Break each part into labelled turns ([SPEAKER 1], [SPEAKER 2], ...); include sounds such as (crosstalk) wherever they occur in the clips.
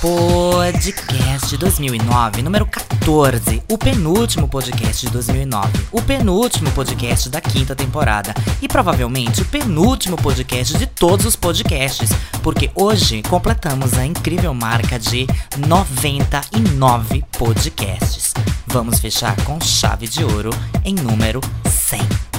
[SPEAKER 1] Podcast 2009, número 14, o penúltimo podcast de 2009, o penúltimo podcast da quinta temporada e provavelmente o penúltimo podcast de todos os podcasts, porque hoje completamos a incrível marca de 99 podcasts. Vamos fechar com chave de ouro em número 100.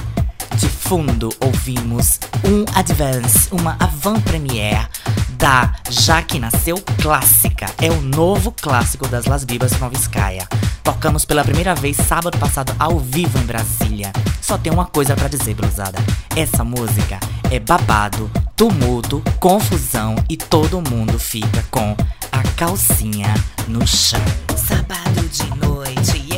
[SPEAKER 1] Fundo ouvimos um advance, uma avant-première da Já Que Nasceu Clássica. É o novo clássico das Las Bibas Noviskaya. Tocamos pela primeira vez sábado passado ao vivo em Brasília. Só tem uma coisa para dizer, blusada. Essa música é babado, tumulto, confusão e todo mundo fica com a calcinha no chão. Sábado de noite,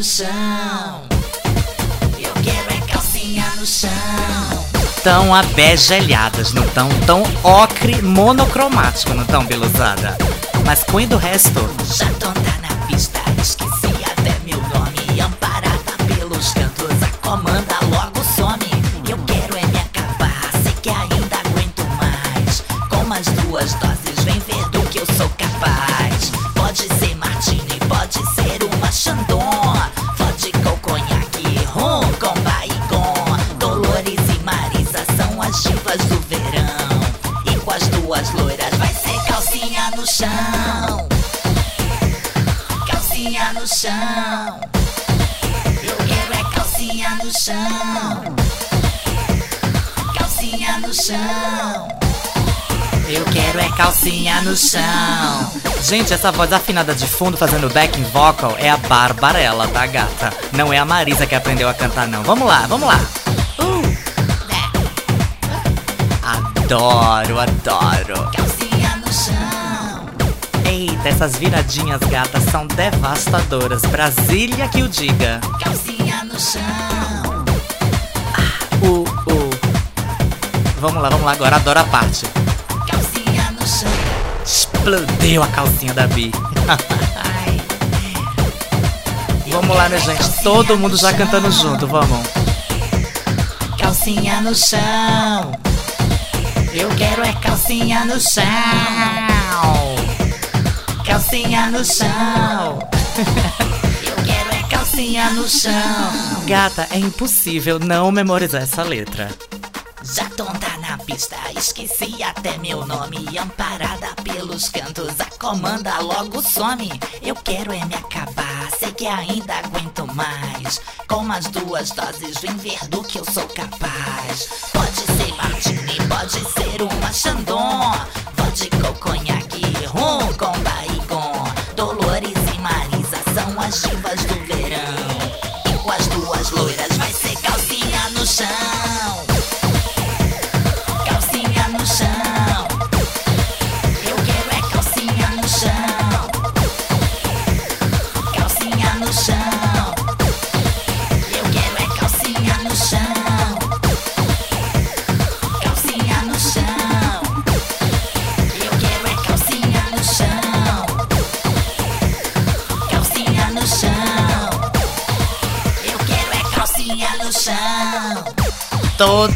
[SPEAKER 1] no chão. Eu quero é calcinha no chão. Tão abegelhadas, não tão? Tão ocre monocromático, não tão, beluzada? Mas põe do resto. Já tonta na pista, esqueci até meu nome. Amparada pelos cantos, a comanda logo some. Eu quero é me acabar, sei que ainda aguento mais. Com mais duas doses, vem ver do que eu sou capaz. Pode ser martini, pode ser uma chandon. Chão. Calcinha no chão. Eu quero é calcinha no chão. Calcinha no chão. Eu quero é calcinha no chão. Gente, essa voz afinada de fundo fazendo backing vocal é a Barbarella, tá, gata? Não é a Marisa que aprendeu a cantar, não. Vamos lá, vamos lá. Uh. Adoro, adoro. Essas viradinhas gatas são devastadoras. Brasília que o diga. Calcinha no chão. Ah, uh, uh. Vamos lá, vamos lá agora. Adoro a parte. Calcinha no chão. Explodiu a calcinha da Bi. (laughs) vamos lá, né, gente? Todo mundo já cantando junto, vamos. Calcinha no chão. Eu quero é calcinha no chão. Calcinha no chão. Eu quero é calcinha no chão. Gata, é impossível não memorizar essa letra. Já tonta na pista, esqueci até meu nome. Amparada pelos cantos, a comanda logo some. Eu quero é me acabar, sei que ainda aguento mais. Com mais duas doses, vem ver do que eu sou capaz. Pode ser martini, pode ser uma chandon. Vodka ou conhaque, rum com baigon. As do verão. Com as duas loiras vai ser calcinha no chão.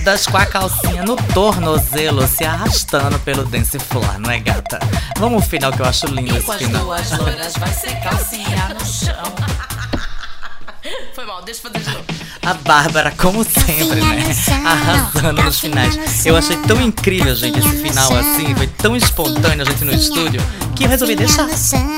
[SPEAKER 1] Todas com a calcinha no tornozelo, se arrastando pelo dance floor, não é gata? Vamos ao final que eu acho lindo
[SPEAKER 2] E
[SPEAKER 1] esse
[SPEAKER 2] com as
[SPEAKER 1] final.
[SPEAKER 2] duas loiras vai ser calcinha no chão. (laughs) Foi mal, deixa eu fazer de novo.
[SPEAKER 1] A Bárbara, como sempre, né? Arrasando nos finais. Eu achei tão incrível, gente, esse final assim. Foi tão espontâneo a gente no estúdio que eu resolvi deixar.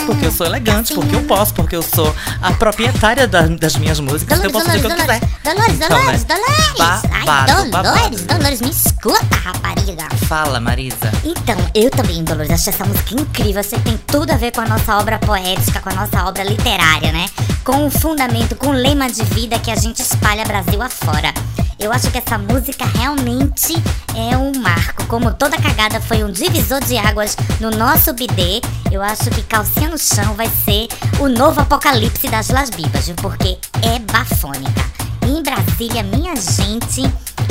[SPEAKER 1] Porque eu sou elegante, porque eu posso, porque eu sou a proprietária da- das minhas músicas. então eu
[SPEAKER 3] Dolores,
[SPEAKER 1] posso dizer o
[SPEAKER 3] Dolores,
[SPEAKER 1] que eu quiser.
[SPEAKER 3] Dolores, Dolores,
[SPEAKER 1] Então, né?
[SPEAKER 3] Dolores, Dolores.
[SPEAKER 1] Babado,
[SPEAKER 3] Ai, Dolores,
[SPEAKER 1] babado.
[SPEAKER 3] Dolores, me escuta, rapariga.
[SPEAKER 1] Fala, Marisa.
[SPEAKER 3] Então, eu também, Dolores, acho essa música incrível. Você tem tudo a ver com a nossa obra poética, com a nossa obra literária, né? Com o fundamento, com o lema de vida que a gente espalha Brasil afora. Eu acho que essa música realmente é um marco. Como toda cagada foi um divisor de águas no nosso bidê, eu acho que Calcinha no Chão vai ser o novo apocalipse das Las Bibas? Porque é bafônica. Em Brasília, minha gente,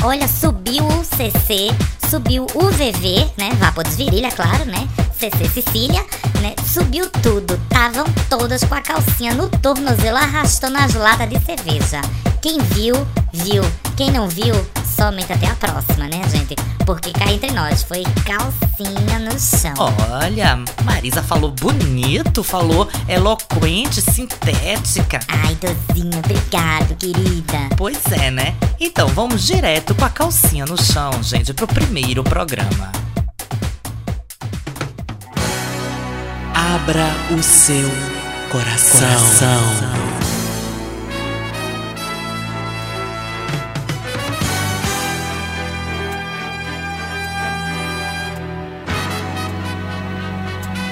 [SPEAKER 3] olha, subiu o CC, subiu o VV, né? Vapor Desvirilha, claro, né? CC Sicília, né? Subiu tudo. Estavam todas com a calcinha no tornozelo arrastando as latas de cerveja. Quem viu, viu. Quem não viu, somente até a próxima, né, gente? Porque cá entre nós foi calcinha no chão.
[SPEAKER 1] Olha, Marisa falou bonito, falou eloquente, sintética.
[SPEAKER 3] Ai, dozinho, obrigado, querida.
[SPEAKER 1] Pois é, né? Então vamos direto com a calcinha no chão, gente, pro primeiro programa.
[SPEAKER 4] Abra o seu coração. coração.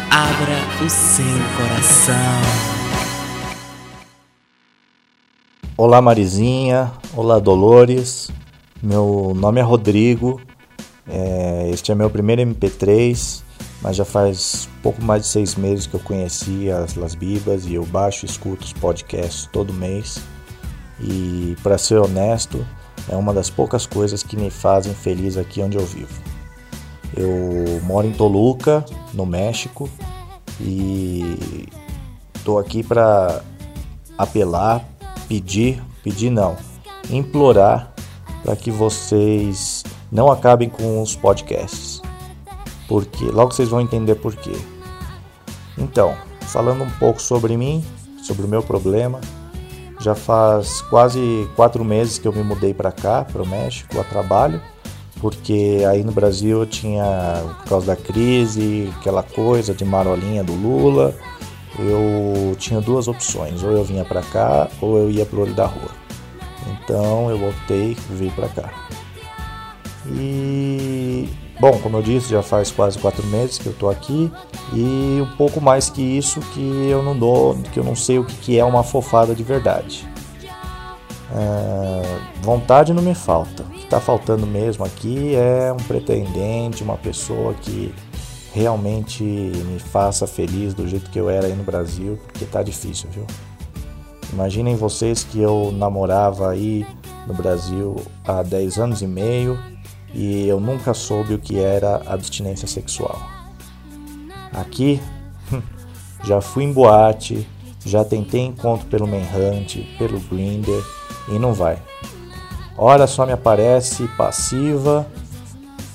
[SPEAKER 4] Abra o seu coração.
[SPEAKER 5] Olá Marizinha, olá Dolores, meu nome é Rodrigo, é, este é meu primeiro MP3, mas já faz pouco mais de seis meses que eu conheci as Las Bibas e eu baixo e escuto os podcasts todo mês. E para ser honesto, é uma das poucas coisas que me fazem feliz aqui onde eu vivo. Eu moro em Toluca, no México, e estou aqui para apelar, pedir, pedir não, implorar para que vocês não acabem com os podcasts. Porque logo vocês vão entender por quê. Então, falando um pouco sobre mim, sobre o meu problema, já faz quase quatro meses que eu me mudei para cá, para o México, a trabalho porque aí no Brasil eu tinha, por causa da crise, aquela coisa de marolinha do Lula, eu tinha duas opções, ou eu vinha para cá ou eu ia pro olho da rua. Então eu voltei, vir para cá. E bom, como eu disse, já faz quase quatro meses que eu tô aqui e um pouco mais que isso que eu não dou, que eu não sei o que é uma fofada de verdade. É, vontade não me falta. O que está faltando mesmo aqui é um pretendente, uma pessoa que realmente me faça feliz do jeito que eu era aí no Brasil, porque tá difícil, viu? Imaginem vocês que eu namorava aí no Brasil há 10 anos e meio e eu nunca soube o que era abstinência sexual. Aqui, já fui em boate, já tentei encontro pelo Manhunt, pelo Grindr e não vai. Ora só me aparece passiva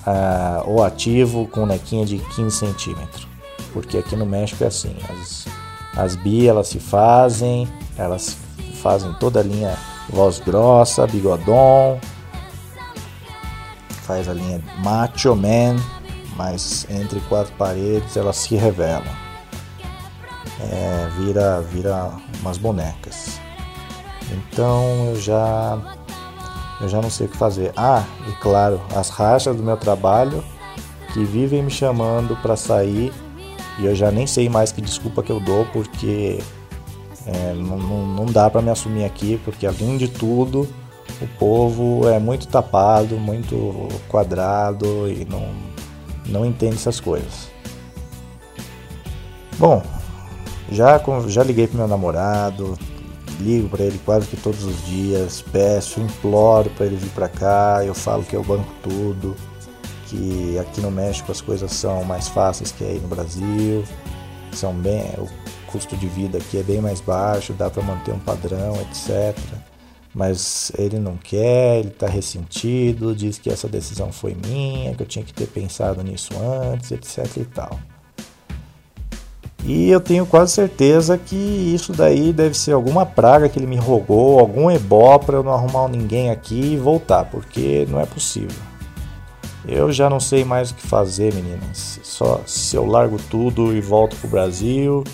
[SPEAKER 5] uh, ou ativo com nequinha de 15 centímetros. Porque aqui no México é assim, as, as bi elas se fazem, elas fazem toda a linha voz grossa, bigodon, faz a linha macho man, mas entre quatro paredes elas se revelam. É, vira, vira umas bonecas. Então eu já eu já não sei o que fazer. Ah, e claro, as rachas do meu trabalho que vivem me chamando para sair e eu já nem sei mais que desculpa que eu dou porque é, não, não dá para me assumir aqui porque além de tudo o povo é muito tapado, muito quadrado e não, não entende essas coisas. Bom, já, já liguei pro meu namorado, ligo para ele quase que todos os dias, peço, imploro para ele vir para cá, eu falo que eu banco tudo, que aqui no México as coisas são mais fáceis que aí no Brasil, são bem, o custo de vida aqui é bem mais baixo, dá para manter um padrão, etc. Mas ele não quer, ele está ressentido, diz que essa decisão foi minha, que eu tinha que ter pensado nisso antes, etc e tal. E eu tenho quase certeza que isso daí deve ser alguma praga que ele me rogou, algum ebó para eu não arrumar ninguém aqui e voltar, porque não é possível. Eu já não sei mais o que fazer, meninas. Só se eu largo tudo e volto pro Brasil,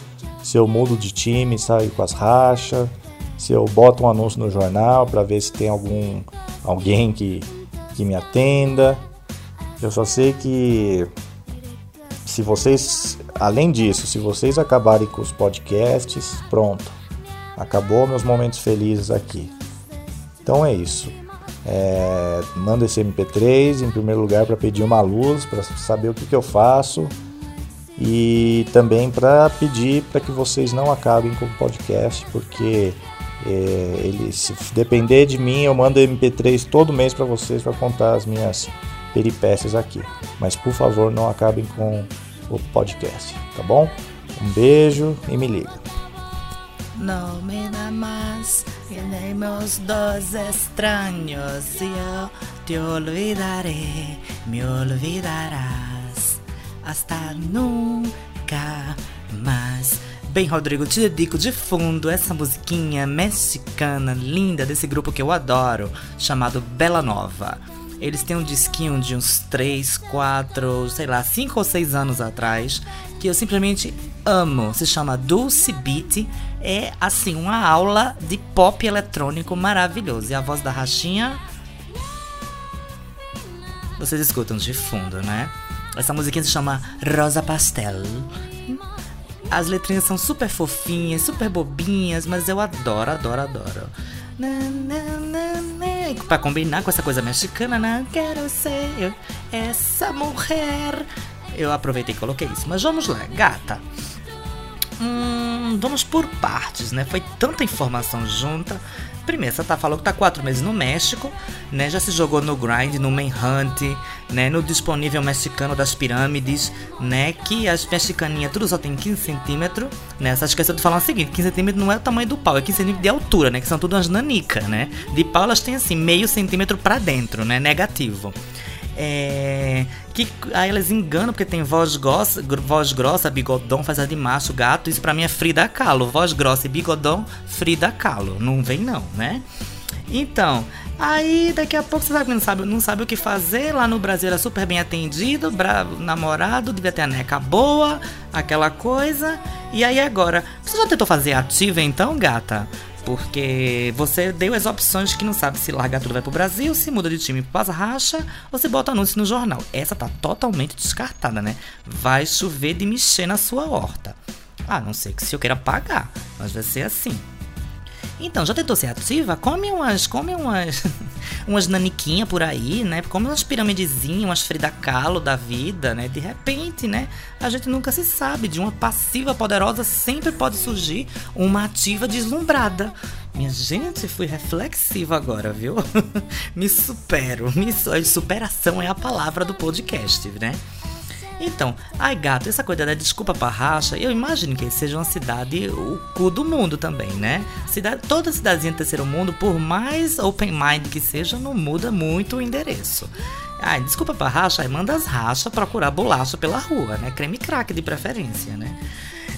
[SPEAKER 5] se eu mudo de time, saio com as rachas, se eu boto um anúncio no jornal para ver se tem algum alguém que, que me atenda. Eu só sei que se vocês, além disso, se vocês acabarem com os podcasts, pronto. Acabou meus momentos felizes aqui. Então é isso. É, mando esse MP3 em primeiro lugar para pedir uma luz, para saber o que, que eu faço e também para pedir para que vocês não acabem com o podcast, porque ele, se depender de mim, eu mando MP3 todo mês para vocês para contar as minhas peripécias aqui. Mas por favor, não acabem com o podcast, tá bom? Um beijo e me liga.
[SPEAKER 1] Não me dá mais Tenemos dos extraños y yo te olvidaré, me olvidarás hasta nunca mais. Bem, Rodrigo, te dedico de fundo essa musiquinha mexicana linda desse grupo que eu adoro, chamado Bela Nova. Eles têm um disquinho de uns 3, 4, sei lá, 5 ou 6 anos atrás, que eu simplesmente amo. Se chama Dulce Beat. É assim, uma aula de pop eletrônico maravilhoso. E a voz da Rachinha. Vocês escutam de fundo, né? Essa musiquinha se chama Rosa Pastel. As letrinhas são super fofinhas, super bobinhas, mas eu adoro, adoro, adoro. Pra combinar com essa coisa mexicana, né? Quero ser essa mulher. Eu aproveitei e coloquei isso. Mas vamos lá, gata. Hum, vamos por partes, né? Foi tanta informação junta. Primeiro, você tá falando que tá quatro meses no México, né? Já se jogou no Grind, no Manhunt, né? No disponível mexicano das pirâmides, né? Que as mexicaninhas tudo só tem 15 centímetros, né? Você esqueceu de falar o seguinte: 15 centímetros não é o tamanho do pau, é 15 centímetros de altura, né? Que são tudo umas nanicas, né? De pau elas têm assim, meio centímetro para dentro, né? Negativo. É, que aí elas enganam porque tem voz grossa, voz grossa, bigodão, faz de macho, gato. Isso pra mim é Frida Kahlo. Voz grossa e bigodão, Frida Kahlo. Não vem não, né? Então, aí daqui a pouco você que não sabe, não sabe o que fazer. Lá no Brasil era super bem atendido, bravo, namorado, devia ter a neca boa, aquela coisa. E aí agora, você já tentou fazer ativa então, gata? Porque você deu as opções que não sabe se larga tudo vai pro Brasil, se muda de time para racha ou se bota anúncio no jornal. Essa tá totalmente descartada, né? Vai chover de mexer na sua horta. Ah, não sei que se eu queira pagar, mas vai ser assim. Então, já tentou ser ativa? Come umas, come umas, (laughs) umas naniquinhas por aí, né? Come umas piramidezinhas, umas Frida Kahlo da vida, né? De repente, né? A gente nunca se sabe. De uma passiva poderosa sempre pode surgir uma ativa deslumbrada. Minha gente, fui reflexiva agora, viu? (laughs) me supero. Me, superação é a palavra do podcast, né? Então, ai gato, essa coisa da desculpa pra racha, eu imagino que seja uma cidade, o cu do mundo também, né? Cidade, toda cidadezinha do terceiro mundo, por mais open mind que seja, não muda muito o endereço. Ai, desculpa pra racha, aí manda as rachas procurar bolacha pela rua, né? Creme crack de preferência, né?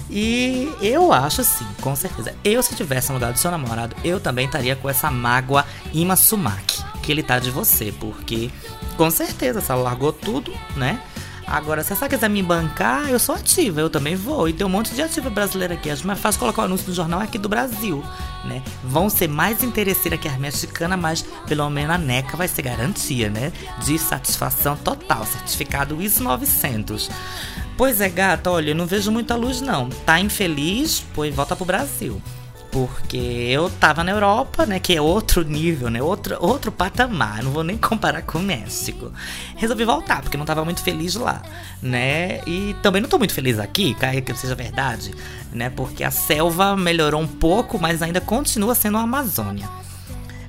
[SPEAKER 1] E eu acho sim, com certeza. Eu, se tivesse lugar do seu namorado, eu também estaria com essa mágoa Ima Sumaki, que ele tá de você, porque com certeza, ela largou tudo, né? Agora, se essa quiser me bancar, eu sou ativa, eu também vou. E tem um monte de ativa brasileira aqui. Acho mais fácil colocar o anúncio no jornal aqui do Brasil, né? Vão ser mais interesseiras que as mexicanas, mas pelo menos a NECA vai ser garantia, né? De satisfação total, certificado ISO 900. Pois é, gata, olha, eu não vejo muita luz não. Tá infeliz? Pois volta pro Brasil porque eu tava na Europa, né, que é outro nível, né, outro, outro patamar, não vou nem comparar com o México. Resolvi voltar, porque não tava muito feliz lá, né, e também não tô muito feliz aqui, caia que seja verdade, né, porque a selva melhorou um pouco, mas ainda continua sendo a Amazônia.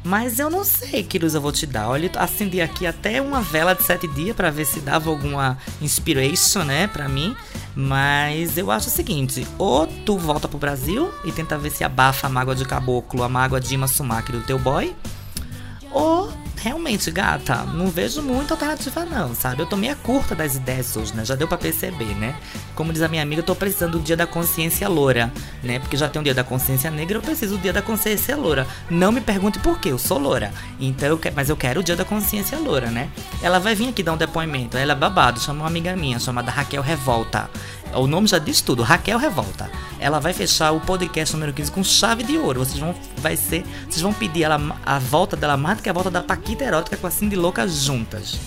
[SPEAKER 1] Mas eu não sei que luz eu vou te dar. Olha, acendi aqui até uma vela de sete dias para ver se dava alguma inspiration, né, para mim. Mas eu acho o seguinte: ou tu volta pro Brasil e tenta ver se abafa a mágoa de caboclo, a mágoa de Ima do teu boy, ou realmente, gata, não vejo muita alternativa não, sabe? Eu tô meio curta das ideias hoje, né? Já deu para perceber, né? Como diz a minha amiga, eu tô precisando do dia da consciência loura, né? Porque já tem o dia da consciência negra, eu preciso do dia da consciência loura. Não me pergunte por quê, eu sou loura. Então eu mas eu quero o dia da consciência loura, né? Ela vai vir aqui dar um depoimento, ela é babado, chama uma amiga minha chamada Raquel Revolta. O nome já diz tudo, Raquel Revolta. Ela vai fechar o podcast número 15 com chave de ouro. Vocês vão, vai ser, vocês vão pedir ela, a volta dela mais do que a volta da Paquita Erótica com a Cindy Louca juntas.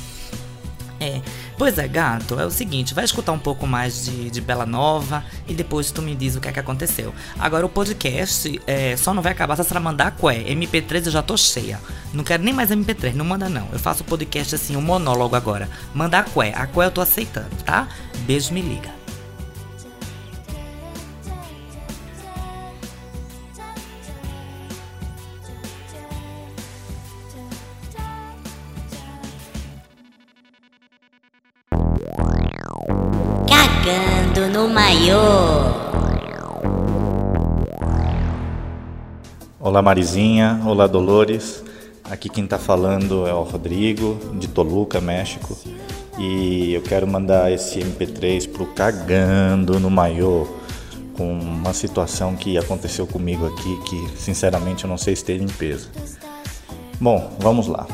[SPEAKER 1] É, pois é, gato, é o seguinte, vai escutar um pouco mais de, de Bela Nova e depois tu me diz o que é que aconteceu. Agora o podcast é, só não vai acabar se senhora mandar qué. MP3 eu já tô cheia. Não quero nem mais MP3, não manda não. Eu faço o podcast assim, um monólogo agora. Manda a qué. A qué eu tô aceitando, tá? Beijo, me liga.
[SPEAKER 3] Cagando no maiô.
[SPEAKER 5] Olá Marizinha, olá Dolores. Aqui quem tá falando é o Rodrigo, de Toluca, México. E eu quero mandar esse MP3 pro Cagando no Maiô, com uma situação que aconteceu comigo aqui que sinceramente eu não sei se tem limpeza. Bom, vamos lá.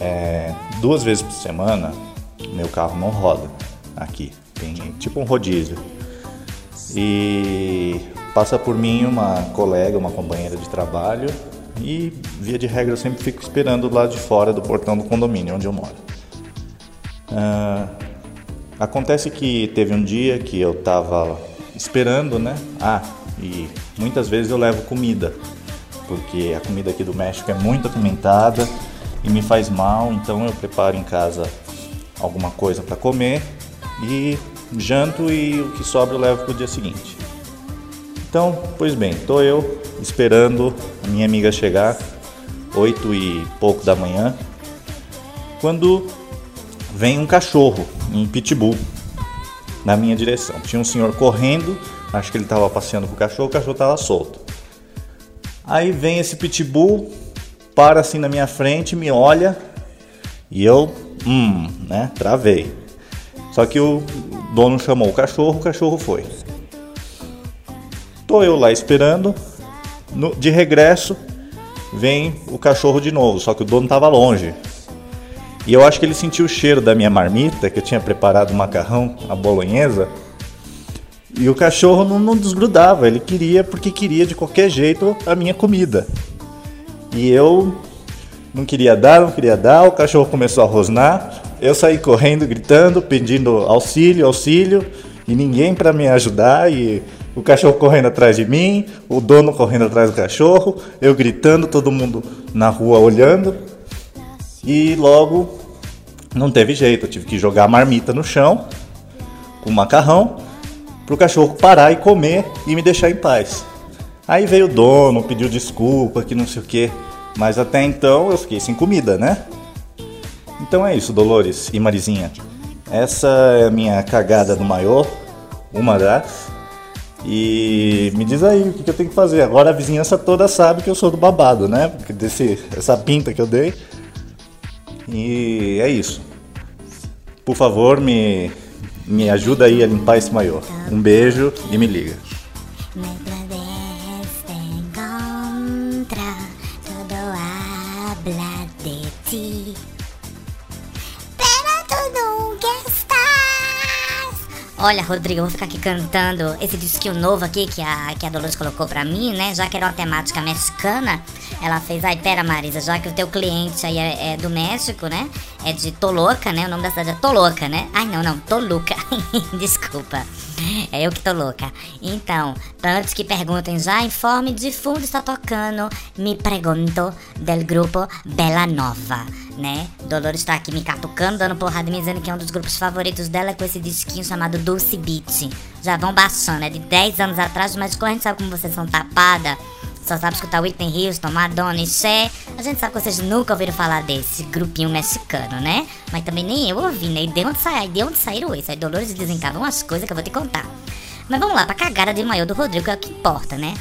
[SPEAKER 5] É, duas vezes por semana meu carro não roda aqui, tipo um rodízio. E passa por mim uma colega, uma companheira de trabalho e via de regra eu sempre fico esperando do lado de fora do portão do condomínio onde eu moro. Ah, acontece que teve um dia que eu estava esperando, né? Ah, e muitas vezes eu levo comida, porque a comida aqui do México é muito apimentada e me faz mal, então eu preparo em casa alguma coisa para comer e janto e o que sobra eu levo para o dia seguinte. Então, pois bem, tô eu esperando a minha amiga chegar, oito e pouco da manhã, quando vem um cachorro, um pitbull, na minha direção. Tinha um senhor correndo, acho que ele estava passeando com o cachorro, o cachorro estava solto. Aí vem esse pitbull, para assim na minha frente, me olha e eu, hum, né, travei. Só que o dono chamou o cachorro, o cachorro foi. Tô eu lá esperando, no- de regresso vem o cachorro de novo, só que o dono estava longe. E eu acho que ele sentiu o cheiro da minha marmita, que eu tinha preparado o macarrão, a bolonhesa. E o cachorro não, não desgrudava, ele queria porque queria de qualquer jeito a minha comida. E eu não queria dar, não queria dar, o cachorro começou a rosnar. Eu saí correndo, gritando, pedindo auxílio, auxílio, e ninguém para me ajudar. E o cachorro correndo atrás de mim, o dono correndo atrás do cachorro, eu gritando, todo mundo na rua olhando. E logo não teve jeito, eu tive que jogar a marmita no chão com macarrão pro cachorro parar e comer e me deixar em paz. Aí veio o dono, pediu desculpa, que não sei o que, mas até então eu fiquei sem comida, né? Então é isso, Dolores e Marizinha. Essa é a minha cagada do maior, uma das. E me diz aí o que eu tenho que fazer. Agora a vizinhança toda sabe que eu sou do babado, né? Porque desse, essa pinta que eu dei. E é isso. Por favor, me, me ajuda aí a limpar esse maior. Um beijo e me liga.
[SPEAKER 3] Olha, Rodrigo, eu vou ficar aqui cantando esse disquinho novo aqui que a, que a Dolores colocou pra mim, né? Já que era uma temática mexicana, ela fez, ai, pera, Marisa, já que o teu cliente aí é, é do México, né? É de Toloca, né? O nome da cidade é Toloca, né? Ai, não, não, Toluca. (laughs) Desculpa. É eu que tô louca. Então, antes que perguntem já, informe de fundo está tocando Me Pregunto del grupo Bela Nova, né? Dolores tá aqui me catucando, dando porrada me dizendo que é um dos grupos favoritos dela com esse disquinho chamado Dulce Beat. Já vão baixando, é de 10 anos atrás, mas como a gente sabe como vocês são tapada, só sabe escutar Whitney Houston, Madonna e Cher. A gente sabe que vocês nunca ouviram falar desse grupinho mexicano, né? Mas também nem eu ouvi, né? E de onde, sai, de onde saíram isso? Aí Dolores desencavam umas coisas que eu vou te contar. Mas vamos lá, pra cagada de maior do Rodrigo, é o que importa, né?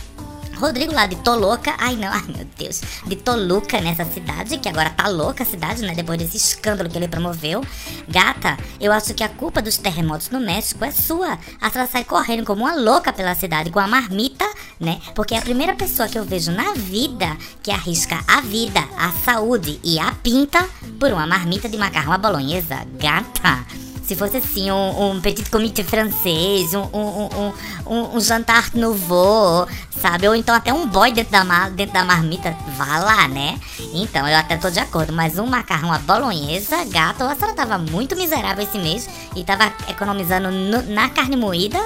[SPEAKER 3] Rodrigo lá de Toloca, ai não, ai meu Deus, de Toluca nessa cidade, que agora tá louca a cidade, né? Depois desse escândalo que ele promoveu. Gata, eu acho que a culpa dos terremotos no México é sua. A senhora sai correndo como uma louca pela cidade com a marmita, né? Porque é a primeira pessoa que eu vejo na vida que arrisca a vida, a saúde e a pinta por uma marmita de macarrão à bolonhesa. Gata. Se fosse assim, um, um petit comité francês, um, um, um, um, jantar nouveau, sabe? Ou então até um boy dentro da, mar, dentro da marmita, vá lá, né? Então, eu até tô de acordo, mas um macarrão à bolonhesa, gato, a senhora tava muito miserável esse mês e tava economizando no, na carne moída,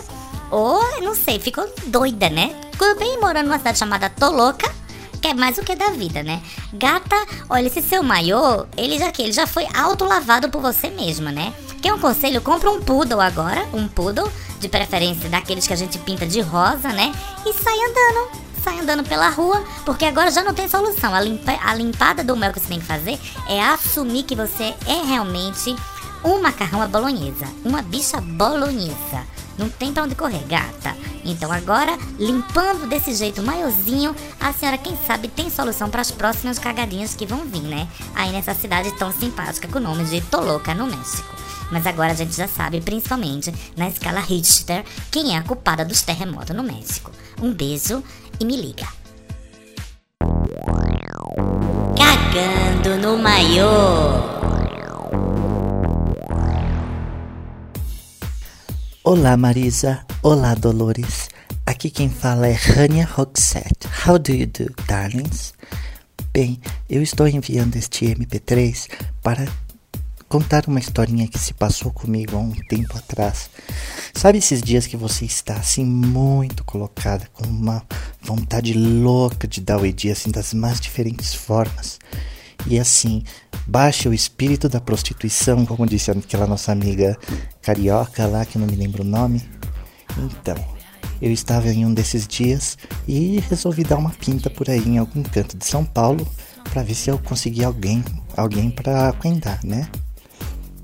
[SPEAKER 3] ou, não sei, ficou doida, né? Ficou bem morando numa cidade chamada Toloca, quer mais o que da vida, né? Gata, olha, esse seu maiô, ele já que ele já foi autolavado por você mesma, né? Quer um conselho? Compra um poodle agora, um poodle, de preferência daqueles que a gente pinta de rosa, né? E sai andando. Sai andando pela rua, porque agora já não tem solução. A, limpa, a limpada do mel que você tem que fazer é assumir que você é realmente um macarrão à bolonhesa, uma bicha bolonhesa. Não tem pra onde correr, gata. Então agora, limpando desse jeito maiozinho, a senhora, quem sabe, tem solução para as próximas cagadinhas que vão vir, né? Aí nessa cidade tão simpática com o nome de Toloca, no México. Mas agora a gente já sabe, principalmente na escala Richter, quem é a culpada dos terremotos no México. Um beijo e me liga. Cagando no maior.
[SPEAKER 5] Olá Marisa, olá Dolores. Aqui quem fala é Rania Roxette. How do you do, darlings? Bem, eu estou enviando este MP3 para contar uma historinha que se passou comigo há um tempo atrás. Sabe esses dias que você está assim muito colocada, com uma vontade louca de dar o ED assim das mais diferentes formas? E assim, baixa o espírito da prostituição, como disse aquela nossa amiga carioca lá, que não me lembro o nome. Então, eu estava em um desses dias e resolvi dar uma pinta por aí em algum canto de São Paulo para ver se eu conseguia alguém, alguém para cuidar, né?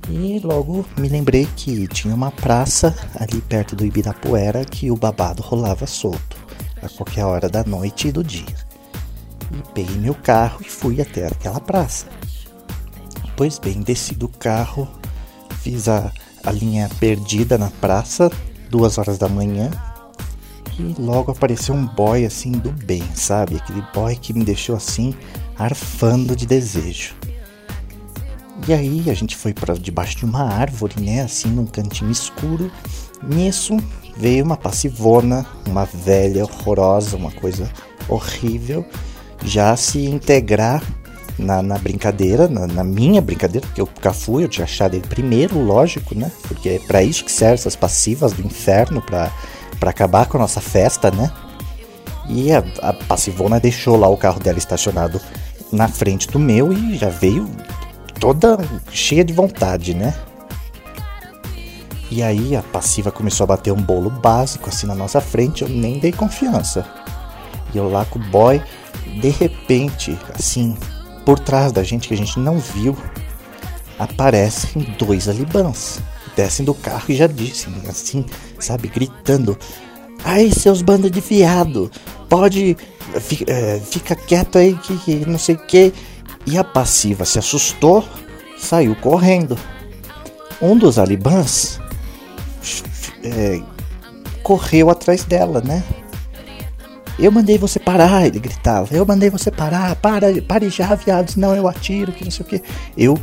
[SPEAKER 5] E logo me lembrei que tinha uma praça ali perto do Ibirapuera que o babado rolava solto a qualquer hora da noite e do dia e peguei meu carro e fui até aquela praça. Pois bem, desci do carro, fiz a, a linha perdida na praça, duas horas da manhã, e logo apareceu um boy assim do bem, sabe? Aquele boy que me deixou assim, arfando de desejo. E aí a gente foi para debaixo de uma árvore, né? Assim, num cantinho escuro. Nisso veio uma passivona, uma velha horrorosa, uma coisa horrível já se integrar na, na brincadeira, na, na, minha brincadeira, porque o Cafu eu tinha achado ele primeiro, lógico, né? Porque é para isso que servem essas passivas do inferno, para acabar com a nossa festa, né? E a, a passivona deixou lá o carro dela estacionado na frente do meu e já veio toda cheia de vontade, né? E aí a passiva começou a bater um bolo básico assim na nossa frente, eu nem dei confiança. E eu lá com o boy, de repente, assim, por trás da gente que a gente não viu, aparecem dois alibãs. Descem do carro e já dizem, assim, sabe, gritando: Ai, seus bandos de viado, pode. Fica, é, fica quieto aí que, que não sei o que. E a passiva se assustou, saiu correndo. Um dos alibãs é, correu atrás dela, né? Eu mandei você parar, ele gritava. Eu mandei você parar, para, pare já, viado, senão eu atiro, que não sei o que. Eu,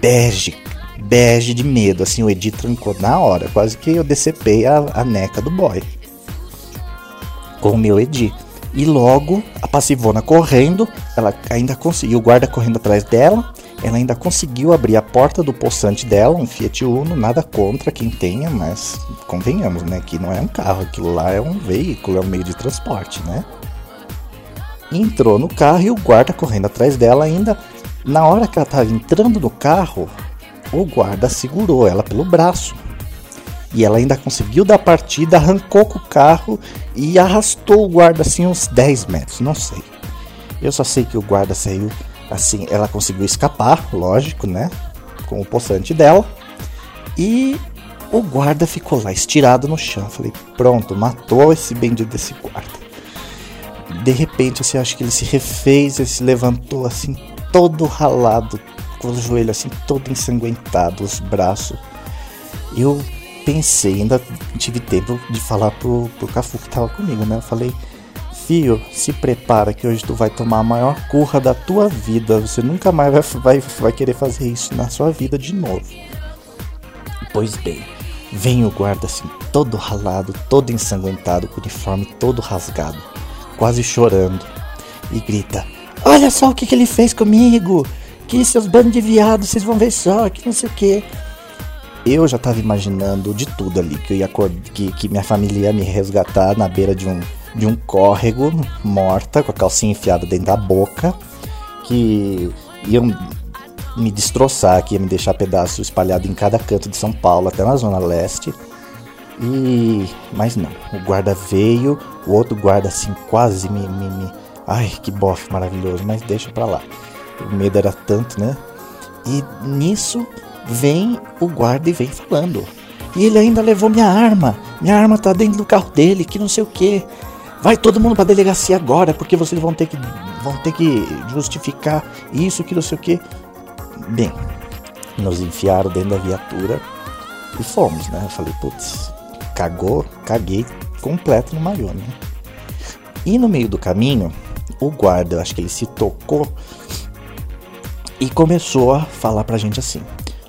[SPEAKER 5] bege, bege de medo, assim, o Edi trancou na hora, quase que eu decepei a, a neca do boy. Com o meu Edi. E logo, a passivona correndo, ela ainda conseguiu, o guarda correndo atrás dela, ela ainda conseguiu abrir a porta do poçante dela, um Fiat Uno, nada contra quem tenha, mas convenhamos, né, que não é um carro, aquilo lá é um veículo, é um meio de transporte, né? Entrou no carro e o guarda correndo atrás dela ainda. Na hora que ela estava entrando no carro, o guarda segurou ela pelo braço. E ela ainda conseguiu dar partida, arrancou com o carro e arrastou o guarda assim uns 10 metros, não sei. Eu só sei que o guarda saiu Assim, ela conseguiu escapar, lógico, né? Com o poçante dela. E o guarda ficou lá estirado no chão. Falei, pronto, matou esse bendito desse guarda. De repente, assim, acho que ele se refez, ele se levantou assim, todo ralado, com o joelho assim, todo ensanguentado, os braços. Eu pensei, ainda tive tempo de falar pro, pro Cafu que tava comigo, né? Eu falei, Fio, se prepara que hoje tu vai tomar a maior curra da tua vida. Você nunca mais vai, vai, vai querer fazer isso na sua vida de novo. Pois bem, vem o guarda assim, todo ralado, todo ensanguentado, com o uniforme todo rasgado, quase chorando, e grita: Olha só o que, que ele fez comigo! Que seus bandos de viados, vocês vão ver só, que não sei o que. Eu já tava imaginando de tudo ali, que eu ia que, que minha família ia me resgatar na beira de um, de um córrego, morta, com a calcinha enfiada dentro da boca, que iam me destroçar, que ia me deixar pedaço espalhado em cada canto de São Paulo, até na Zona Leste. E. Mas não, o guarda veio, o outro guarda assim quase me. me, me... Ai, que bofe maravilhoso, mas deixa pra lá. O medo era tanto, né? E nisso vem o guarda e vem falando. E ele ainda levou minha arma. Minha arma tá dentro do carro dele, que não sei o que. Vai todo mundo pra delegacia agora, porque vocês vão ter que vão ter que justificar isso, que não sei o que. Bem, nos enfiaram dentro da viatura e fomos, né? Eu falei, putz, cagou, caguei completo no maiô, né? E no meio do caminho, o guarda, eu acho que ele se tocou e começou a falar pra gente assim: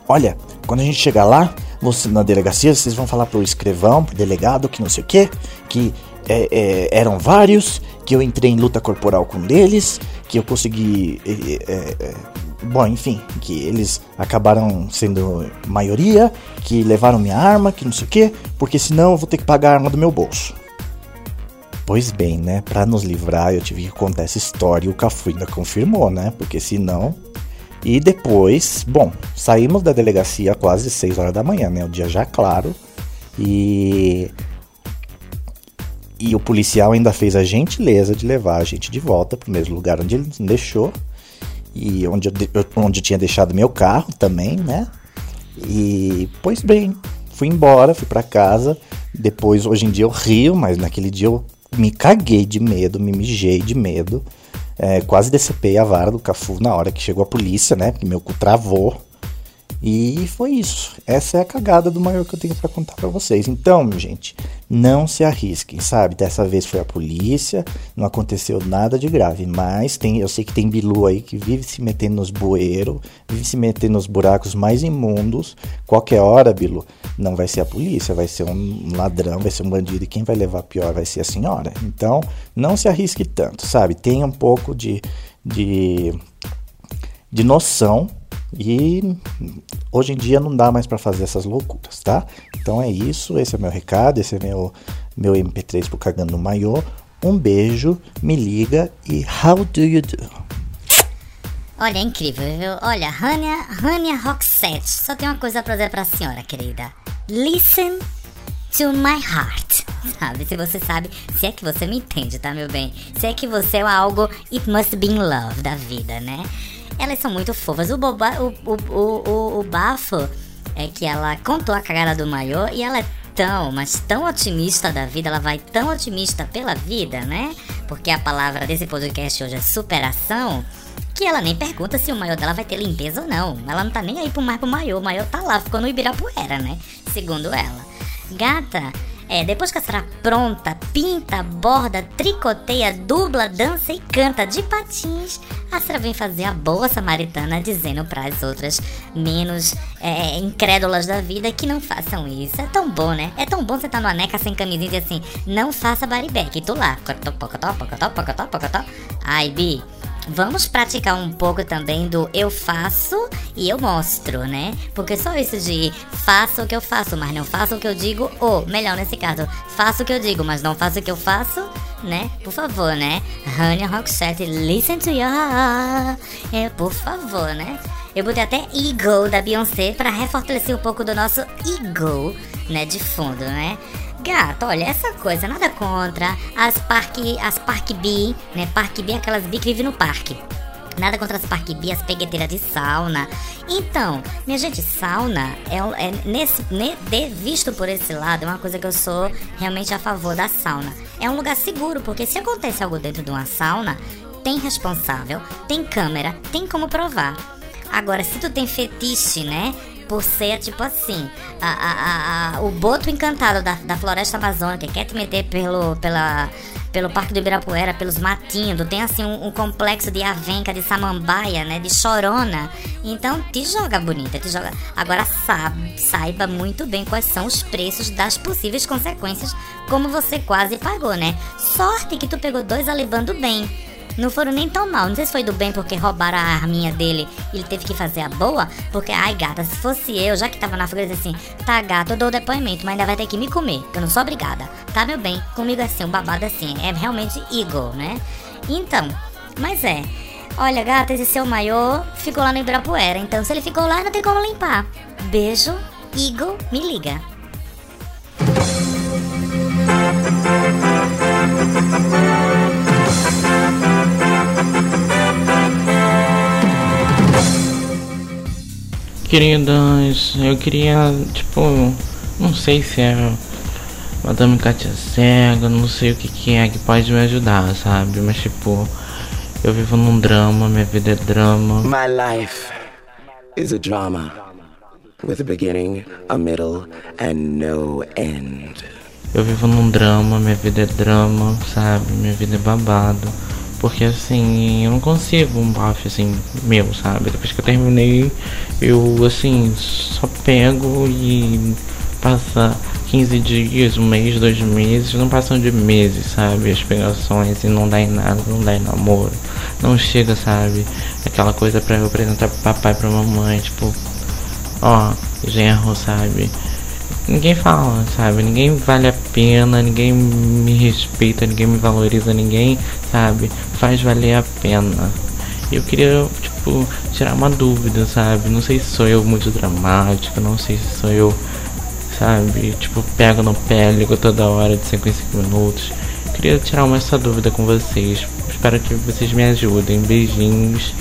[SPEAKER 5] Olha, quando a gente chegar lá, você, na delegacia, vocês vão falar pro escrivão, pro delegado, que não sei o que, que é, é, eram vários, que eu entrei em luta corporal com um deles, que eu consegui. É, é, bom, enfim, que eles acabaram sendo maioria, que levaram minha arma, que não sei o que, porque senão eu vou ter que pagar a arma do meu bolso. Pois bem, né? Pra nos livrar, eu tive que contar essa história e o Cafu ainda confirmou, né? Porque senão. E depois, bom, saímos da delegacia quase 6 horas da manhã, né? O dia já claro. E e o policial ainda fez a gentileza de levar a gente de volta para o mesmo lugar onde ele deixou. E onde eu, onde eu tinha deixado meu carro também, né? E, pois bem, fui embora, fui para casa. Depois, hoje em dia eu rio, mas naquele dia eu me caguei de medo, me mijei de medo. É, quase decepei a vara do Cafu na hora que chegou a polícia, né? Porque meu cu travou. E foi isso. Essa é a cagada do maior que eu tenho para contar para vocês. Então, gente, não se arrisquem, sabe? Dessa vez foi a polícia, não aconteceu nada de grave, mas tem, eu sei que tem bilu aí que vive se metendo nos bueiros, vive se metendo nos buracos mais imundos. Qualquer hora, bilu, não vai ser a polícia, vai ser um ladrão, vai ser um bandido e quem vai levar pior vai ser a senhora. Então, não se arrisque tanto, sabe? Tenha um pouco de de de noção e hoje em dia não dá mais para fazer essas loucuras, tá? Então é isso, esse é meu recado, esse é meu, meu MP3 pro Cagando no Maiô. Um beijo, me liga e how do you do?
[SPEAKER 3] Olha, é incrível, viu? Olha, Rania, Rania Roxette, só tem uma coisa pra dizer pra senhora, querida. Listen to my heart. Sabe? Se você sabe, se é que você me entende, tá, meu bem? Se é que você é algo it must be in love da vida, né? Elas são muito fofas. O, boba, o, o, o, o, o bafo é que ela contou a cagada do maiô e ela é tão, mas tão otimista da vida, ela vai tão otimista pela vida, né? Porque a palavra desse podcast hoje é superação, que ela nem pergunta se o maiô dela vai ter limpeza ou não. Ela não tá nem aí pro mais pro maiô, o maiô tá lá, ficou no Ibirapuera, né? Segundo ela. Gata, é, depois que a senhora pronta, pinta, borda, tricoteia, dubla, dança e canta de patins, a senhora vem fazer a boa samaritana dizendo para as outras menos é, incrédulas da vida que não façam isso. É tão bom, né? É tão bom você estar tá numa neca sem camisinha e dizer assim, não faça baribeque. E tu lá, pocotó, pocotó, pocotó, pocotó. Ai, Bi, Vamos praticar um pouco também do eu faço e eu mostro, né? Porque só isso de faço o que eu faço, mas não faço o que eu digo, ou melhor nesse caso, faço o que eu digo, mas não faço o que eu faço, né? Por favor, né? Honey Roxette, listen to your É, por favor, né? Eu botei até Ego da Beyoncé para refortalecer um pouco do nosso ego, né? De fundo, né? Gato, olha, essa coisa, nada contra as parque, as parque B, né? Parque B, aquelas B que vivem no parque. Nada contra as parque B, as pegueteiras de sauna. Então, minha gente, sauna é, é nesse, ne, de, visto por esse lado, é uma coisa que eu sou realmente a favor da sauna. É um lugar seguro, porque se acontece algo dentro de uma sauna, tem responsável, tem câmera, tem como provar. Agora, se tu tem fetiche, né? Por ser tipo assim, a, a, a, o boto encantado da, da floresta amazônica quer te meter pelo, pela, pelo Parque do Ibirapuera, pelos matinhos, tem assim um, um, complexo de avenca, de samambaia, né, de chorona. Então te joga bonita, te joga. Agora sabe, saiba muito bem quais são os preços das possíveis consequências, como você quase pagou, né? Sorte que tu pegou dois alivando bem não foram nem tão mal. Não sei se foi do bem porque roubaram a arminha dele e ele teve que fazer a boa. Porque, ai gata, se fosse eu, já que tava na fogueira, assim, tá gata, eu dou o depoimento, mas ainda vai ter que me comer. Eu não sou obrigada. Tá, meu bem? Comigo assim, um babado assim. É realmente Eagle, né? Então, mas é. Olha, gata, esse seu maiô ficou lá no Ibirapuera. Então, se ele ficou lá, não tem como limpar. Beijo, Eagle, me liga.
[SPEAKER 6] Queridas, eu queria, tipo, não sei se é Madame Katia Cega, não sei o que, que é que pode me ajudar, sabe? Mas, tipo, eu vivo num drama, minha vida é drama.
[SPEAKER 7] My life is a drama with a beginning, a middle and no end.
[SPEAKER 6] Eu vivo num drama, minha vida é drama, sabe? Minha vida é babado. Porque assim, eu não consigo um buff assim, meu, sabe? Depois que eu terminei, eu assim, só pego e passa 15 dias, um mês, dois meses, não passam de meses, sabe? As pegações e não dá em nada, não dá em namoro. Não chega, sabe? Aquela coisa pra eu apresentar pro papai, pra mamãe, tipo, ó, genro, sabe? Ninguém fala, sabe? Ninguém vale a pena, ninguém me respeita, ninguém me valoriza, ninguém, sabe? Faz valer a pena. Eu queria, tipo, tirar uma dúvida, sabe? Não sei se sou eu muito dramático, não sei se sou eu, sabe? Tipo, pego no pé, ligo toda hora de 5 em 5 minutos. Queria tirar uma essa dúvida com vocês. Espero que vocês me ajudem. Beijinhos.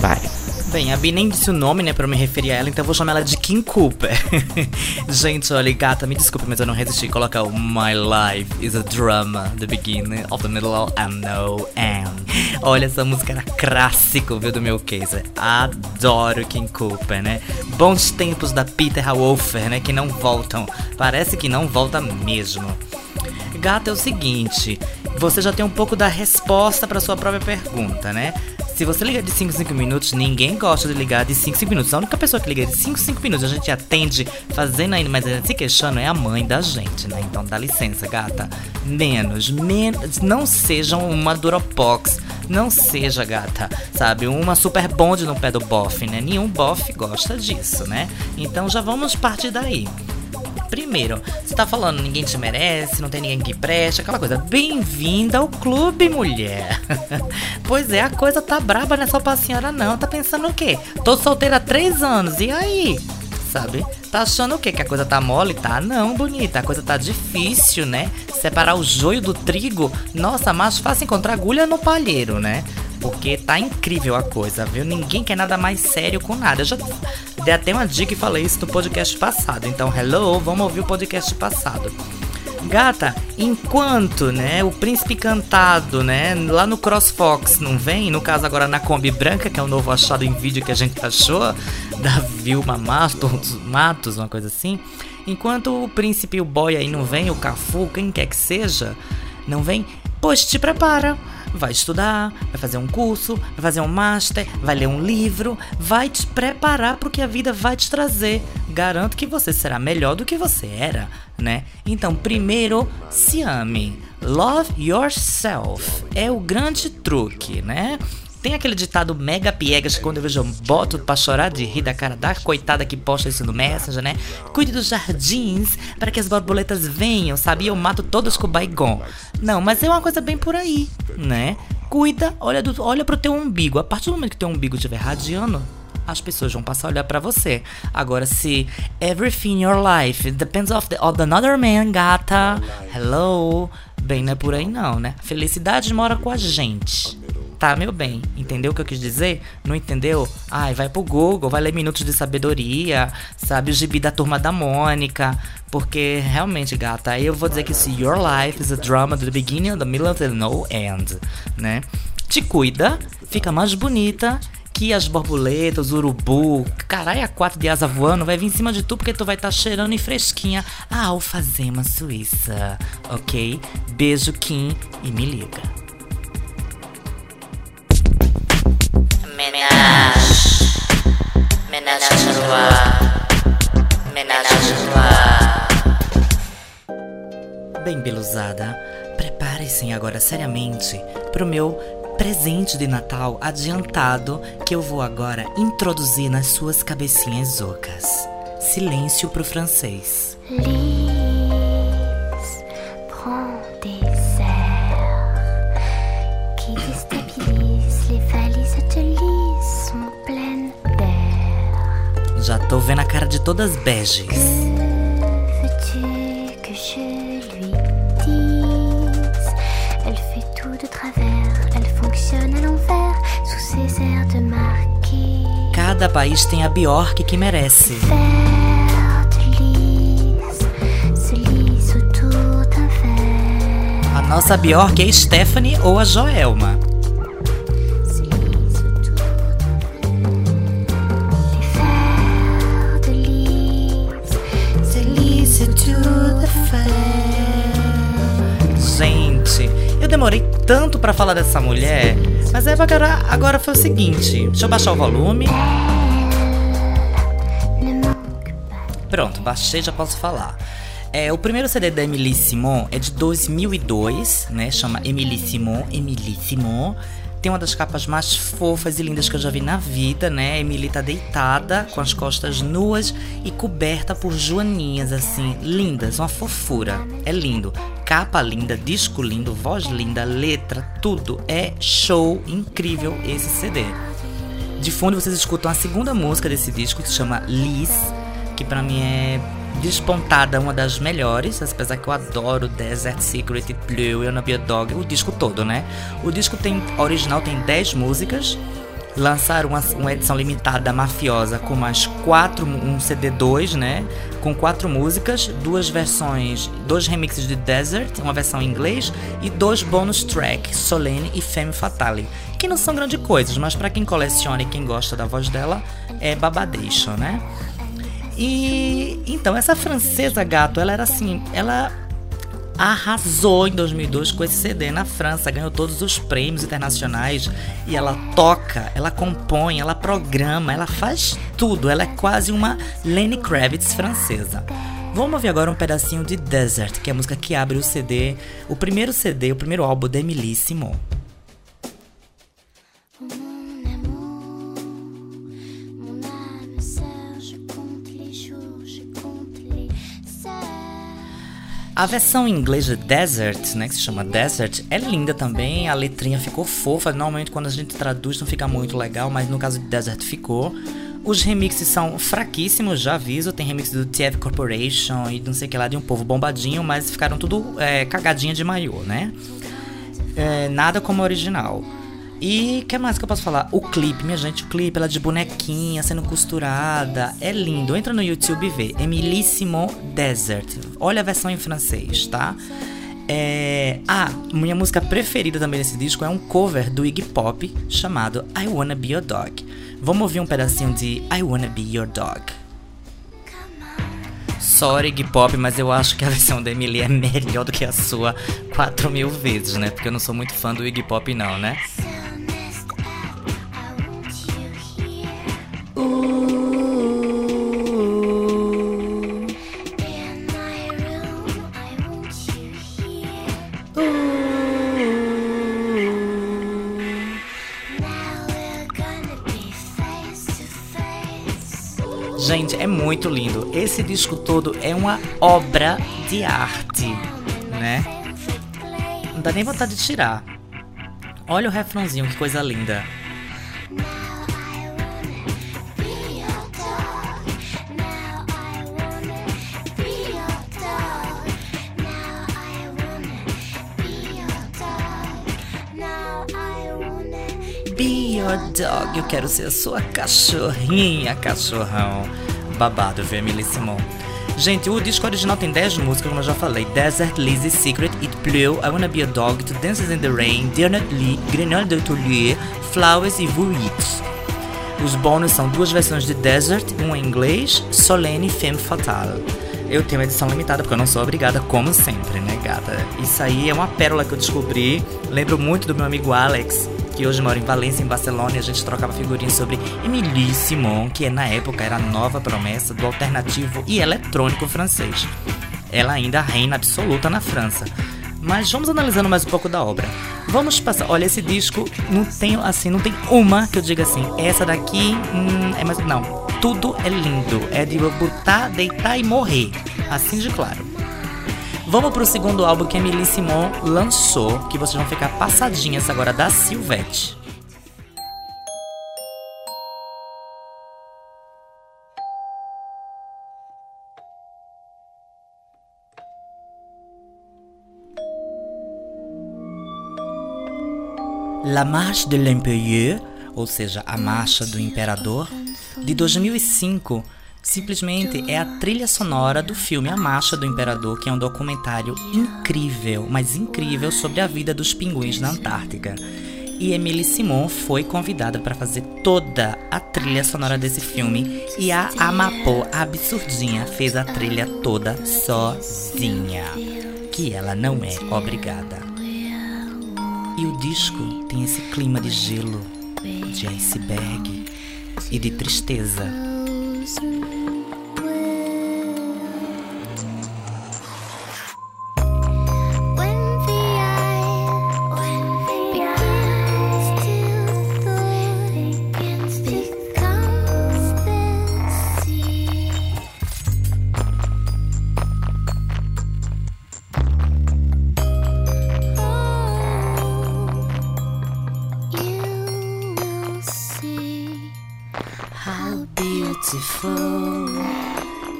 [SPEAKER 6] Bye.
[SPEAKER 1] Bem, a Bi nem disse o nome, né, pra eu me referir a ela, então eu vou chamar ela de Kim Cooper. (laughs) Gente, olha, gata, me desculpe, mas eu não resisti colocar o My Life is a Drama, the beginning of the middle and no end. Olha, essa música era clássico, viu, do meu case. Adoro Kim Cooper, né? Bons tempos da Peter Hawolfer, né, que não voltam. Parece que não volta mesmo. Gata, é o seguinte, você já tem um pouco da resposta para sua própria pergunta, né? Se você liga de 5 em 5 minutos, ninguém gosta de ligar de 5 em 5 minutos. A única pessoa que liga de 5 em 5 minutos, a gente atende fazendo ainda, mas se queixando, é a mãe da gente, né? Então dá licença, gata. Menos, menos. Não sejam uma Duropox. Não seja, gata, sabe? Uma super bonde no pé do bofe, né? Nenhum bofe gosta disso, né? Então já vamos partir daí. Primeiro, você tá falando ninguém te merece, não tem ninguém que preste, aquela coisa. Bem-vinda ao clube, mulher. (laughs) pois é, a coisa tá braba nessa pra senhora não. Tá pensando o quê? Tô solteira há três anos, e aí? Sabe? Tá achando o quê? Que a coisa tá mole? Tá não, bonita. A coisa tá difícil, né? Separar o joio do trigo. Nossa, mais fácil encontrar agulha no palheiro, né? Porque tá incrível a coisa, viu? Ninguém quer nada mais sério com nada. Eu já dei até uma dica e falei isso no podcast passado. Então, hello, vamos ouvir o podcast passado. Gata, enquanto, né, o príncipe cantado, né, lá no CrossFox não vem, no caso agora na Kombi Branca, que é o novo achado em vídeo que a gente achou, (laughs) da Vilma Matos, Matos, uma coisa assim. Enquanto o príncipe e o boy aí não vem, o Cafu, quem quer que seja, não vem, pois te prepara vai estudar, vai fazer um curso, vai fazer um master, vai ler um livro, vai te preparar para o que a vida vai te trazer. Garanto que você será melhor do que você era, né? Então, primeiro, se ame. Love yourself é o grande truque, né? Tem aquele ditado mega piegas que quando eu vejo boto pra chorar de rir da cara da coitada que posta isso no Messenger, né? Cuide dos jardins para que as borboletas venham, sabe? Eu mato todas com baigon. Não, mas é uma coisa bem por aí, né? Cuida, olha, do, olha pro teu umbigo. A partir do momento que teu umbigo estiver radiando, as pessoas vão passar a olhar para você. Agora, se everything in your life depends of, the, of another man, gata, hello, bem, não é por aí não, né? Felicidade mora com a gente. Tá, meu bem, entendeu o que eu quis dizer? Não entendeu? Ai, vai pro Google, vai ler Minutos de Sabedoria, sabe? O gibi da Turma da Mônica. Porque, realmente, gata, eu vou dizer que se your life is a drama do beginning, the middle, and no end, né? Te cuida, fica mais bonita Aqui as borboletas, urubu, caralho, a quatro de asa voando, vai vir em cima de tu porque tu vai estar tá cheirando e fresquinha a alfazema suíça, ok? Beijo, Kim, e me liga. Bem, beluzada, preparem-se agora seriamente pro meu presente de Natal adiantado que eu vou agora introduzir nas suas cabecinhas ocas. Silêncio pro francês. Lise, Já tô vendo a cara de todas beges. Cada país tem a Bjork que merece. A nossa Bjork é Stephanie ou a Joelma. Demorei tanto para falar dessa mulher, mas é agora, agora foi o seguinte: deixa eu baixar o volume. Pronto, baixei, já posso falar. É, o primeiro CD da Emily Simon é de 2002, né? Chama Emily Simon, Emily Simon. Tem uma das capas mais fofas e lindas que eu já vi na vida, né? Emily tá deitada, com as costas nuas e coberta por joaninhas, assim, lindas, uma fofura. É lindo. Capa linda, disco lindo, voz linda, letra, tudo. É show, incrível esse CD. De fundo vocês escutam a segunda música desse disco, que se chama Liz, que para mim é despontada, uma das melhores, apesar que eu adoro Desert Secret, Blue, Eu Be a Dog, o disco todo, né? O disco tem original tem 10 músicas. Lançaram uma, uma edição limitada mafiosa com mais quatro, um CD2, né? Com quatro músicas, duas versões, dois remixes de Desert, uma versão em inglês e dois bonus tracks, Solene e Femme Fatale, que não são grandes coisas, mas para quem coleciona e quem gosta da voz dela, é babadation, né? E então essa francesa gato, ela era assim, ela arrasou em 2002 com esse CD na França, ganhou todos os prêmios internacionais e ela toca, ela compõe, ela programa, ela faz tudo. Ela é quase uma Lenny Kravitz francesa. Vamos ouvir agora um pedacinho de Desert, que é a música que abre o CD, o primeiro CD, o primeiro álbum de Emily Simon. A versão em inglês de Desert, né, que se chama Desert, é linda também, a letrinha ficou fofa. Normalmente quando a gente traduz não fica muito legal, mas no caso de Desert ficou. Os remixes são fraquíssimos, já aviso. Tem remix do TF Corporation e não sei o que lá de um povo bombadinho, mas ficaram tudo é, cagadinha de maiô, né? É, nada como original. E que mais que eu posso falar? O clipe, minha gente, o clipe, ela de bonequinha sendo costurada. É lindo. Entra no YouTube e vê. Emilissimo Desert. Olha a versão em francês, tá? É... Ah, minha música preferida também nesse disco é um cover do Iggy Pop chamado I Wanna Be Your Dog. Vamos ouvir um pedacinho de I Wanna Be Your Dog. Sorry, Iggy Pop, mas eu acho que a versão da Emily é melhor do que a sua 4 mil vezes, né? Porque eu não sou muito fã do Iggy Pop, não, né? Esse disco todo é uma obra de arte, né? Não dá nem vontade de tirar. Olha o refrãozinho, que coisa linda. Be your dog, eu quero ser sua cachorrinha, cachorrão. Babado, viu, Emily Simon? Gente, o disco original tem 10 músicas, como eu já falei: Desert, Lizzy, Secret, It Blew, I Wanna Be a Dog, To Dances in the Rain, Dear Not Lee, Grenade de Toulier, Flowers e Vuit. Os bônus são duas versões de Desert, uma em inglês, Solene Femme Fatale. Eu tenho edição limitada porque eu não sou obrigada, como sempre, né, gata? Isso aí é uma pérola que eu descobri. Lembro muito do meu amigo Alex, que hoje mora em Valência, em Barcelona, e a gente trocava figurinhas sobre Emilie Simon, que na época era a nova promessa do alternativo e eletrônico francês. Ela ainda reina absoluta na França. Mas vamos analisando mais um pouco da obra. Vamos passar. Olha, esse disco não tem assim, não tem uma que eu diga assim, essa daqui hum, é mais. Não. Tudo é lindo. É de botar, deitar e morrer. Assim de claro. Vamos pro segundo álbum que a Emily Simon lançou, que vocês vão ficar passadinhas agora da Silvete. La Marche de l'Impérieux, ou seja, A Marcha do Imperador, de 2005, simplesmente é a trilha sonora do filme A Marcha do Imperador, que é um documentário incrível, mas incrível sobre a vida dos pinguins na Antártica. E Emily Simon foi convidada para fazer toda a trilha sonora desse filme e a Amapô Absurdinha fez a trilha toda sozinha, que ela não é obrigada. E o disco tem esse clima de gelo, de iceberg e de tristeza.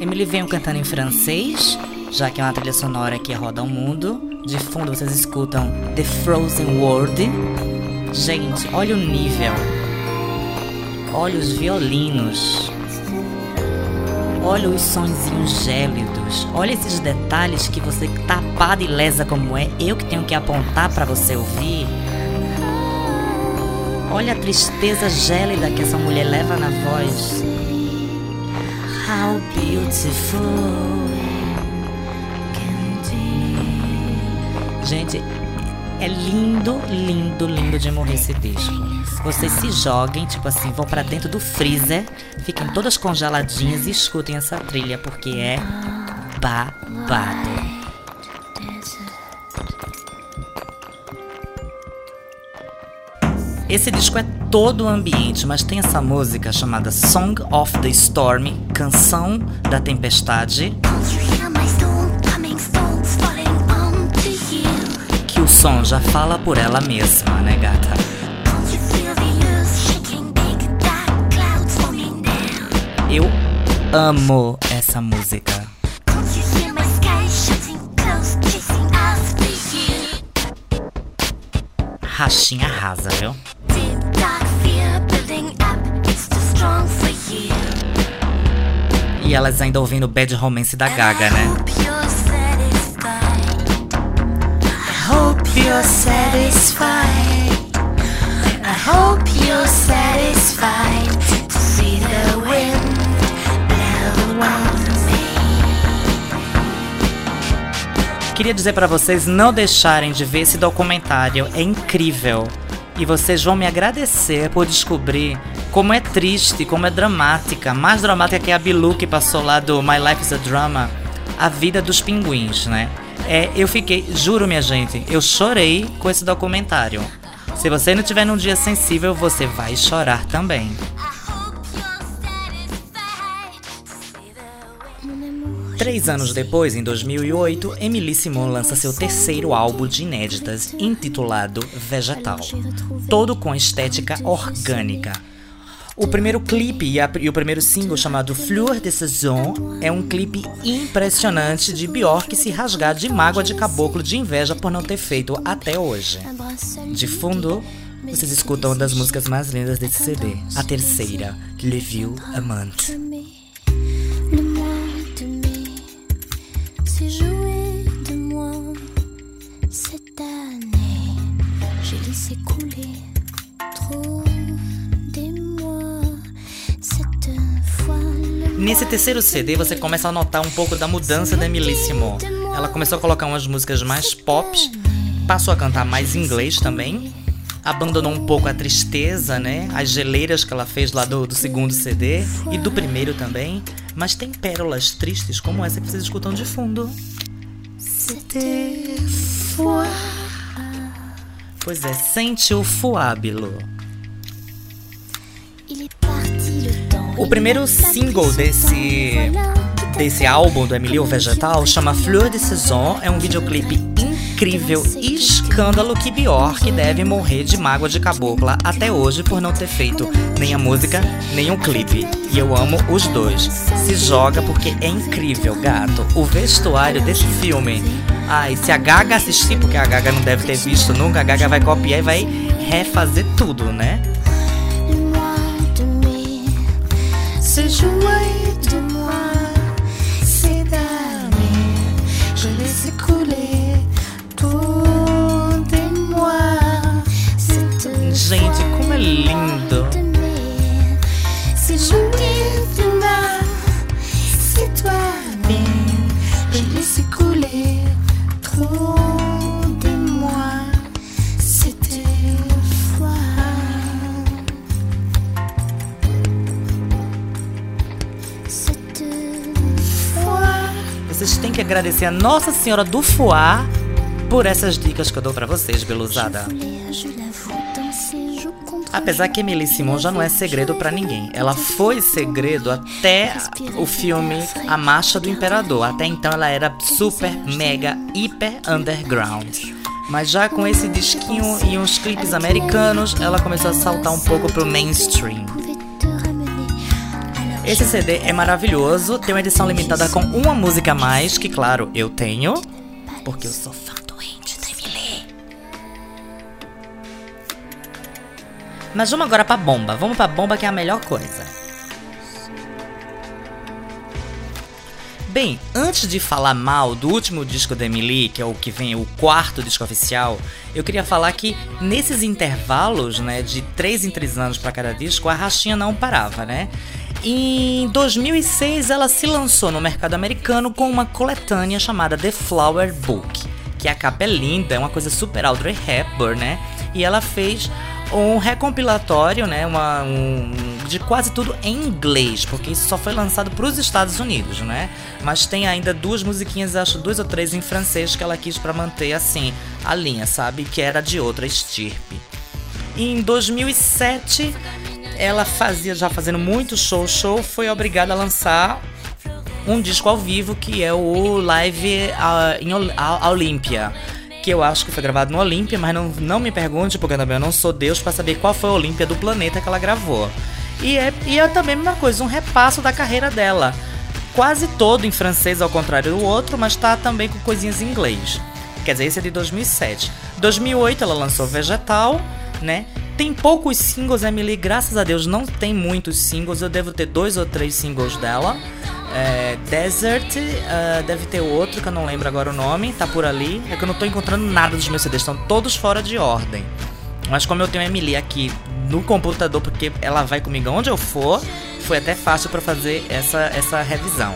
[SPEAKER 1] Emily veio cantando em francês, já que é uma trilha sonora que roda o mundo. De fundo vocês escutam The Frozen World. Gente, olha o nível. Olha os violinos. Olha os sonzinhos gélidos. Olha esses detalhes que você tapada e lesa como é, eu que tenho que apontar para você ouvir. Olha a tristeza gélida que essa mulher leva na voz. How beautiful Gente, é lindo, lindo, lindo de morrer esse disco. Vocês se joguem, tipo assim, vão para dentro do freezer, fiquem todas congeladinhas e escutem essa trilha, porque é babado. Esse disco é todo o ambiente, mas tem essa música chamada Song of the Storm, Canção da Tempestade. Que o som já fala por ela mesma, né, gata? Eu amo essa música. Rachinha arrasa, viu? E elas ainda ouvindo Bad Romance da Gaga, né? Queria dizer para vocês não deixarem de ver esse documentário, é incrível. E vocês vão me agradecer por descobrir como é triste, como é dramática, mais dramática que a Bilu que passou lá do My Life is a Drama, a vida dos pinguins, né? É, eu fiquei, juro minha gente, eu chorei com esse documentário. Se você não tiver num dia sensível, você vai chorar também. Três anos depois, em 2008, Emily Simon lança seu terceiro álbum de inéditas, intitulado Vegetal, todo com estética orgânica. O primeiro clipe e, a, e, o primeiro single, chamado Fleur de Saison, é um clipe impressionante de Bjork se rasgar de mágoa de caboclo de inveja por não ter feito até hoje. De fundo, vocês escutam uma das músicas mais lindas desse CD, a terceira, Le Vieux Amante.
[SPEAKER 8] s'est joué de moi cette année. J'ai laissé couler trop des mois cette fois.
[SPEAKER 1] Nesse terceiro CD você começa a notar um pouco da mudança da Emilíssimo. Ela começou a colocar umas músicas mais pop, passou a cantar mais inglês também abandonou um pouco a tristeza, né? As geleiras que ela fez lá do, do segundo CD e do primeiro também. Mas tem pérolas tristes como essa que vocês escutam de fundo. Pois é, sente o fuábilo. O primeiro single desse desse álbum do Emilio Vegetal chama Fleur de Saison. É um videoclipe incrível e escândalo que Bjork deve morrer de mágoa de cabocla até hoje por não ter feito nem a música, nem o clipe. E eu amo os dois. Se joga porque é incrível, gato. O vestuário desse filme. Ai, se a Gaga assistir, porque a Gaga não deve ter visto nunca, a Gaga vai copiar e vai refazer tudo, né? Se Gente, como é lindo! Se je laisse couler trop de moi. C'était foi. Vocês têm que agradecer a Nossa Senhora do Fuá por essas dicas que eu dou pra vocês, beluzada. Apesar que Emily Simon já não é segredo pra ninguém. Ela foi segredo até o filme A Marcha do Imperador. Até então ela era super, mega, hiper underground. Mas já com esse disquinho e uns clipes americanos, ela começou a saltar um pouco pro mainstream. Esse CD é maravilhoso, tem uma edição limitada com uma música a mais, que claro, eu tenho, porque eu sou fã Mas vamos agora pra bomba, vamos pra bomba que é a melhor coisa. Bem, antes de falar mal do último disco da Emily, que é o que vem o quarto disco oficial, eu queria falar que nesses intervalos, né, de 3 em 3 anos para cada disco, a rachinha não parava, né? Em 2006, ela se lançou no mercado americano com uma coletânea chamada The Flower Book, que a capa é linda, é uma coisa super Audrey Hepburn, né? E ela fez um recompilatório, né, uma, um, de quase tudo em inglês, porque isso só foi lançado para os Estados Unidos, né? Mas tem ainda duas musiquinhas, acho duas ou três em francês que ela quis para manter assim a linha, sabe? Que era de outra estirpe. Em 2007, ela fazia já fazendo muito show, show, foi obrigada a lançar um disco ao vivo que é o Live uh, em Ol Olímpia que eu acho que foi gravado no Olímpia, mas não, não me pergunte, porque também eu não sou Deus para saber qual foi a Olímpia do planeta que ela gravou. E é, e é também a mesma coisa, um repasso da carreira dela. Quase todo em francês, ao contrário do outro, mas tá também com coisinhas em inglês. Quer dizer, esse é de 2007. 2008 ela lançou Vegetal, né? Tem poucos singles, Emily, graças a Deus não tem muitos singles, eu devo ter dois ou três singles dela. É, Desert, uh, deve ter outro que eu não lembro agora o nome, tá por ali. É que eu não tô encontrando nada dos meus CDs, estão todos fora de ordem. Mas como eu tenho a Emily aqui no computador, porque ela vai comigo onde eu for, foi até fácil para fazer essa, essa revisão.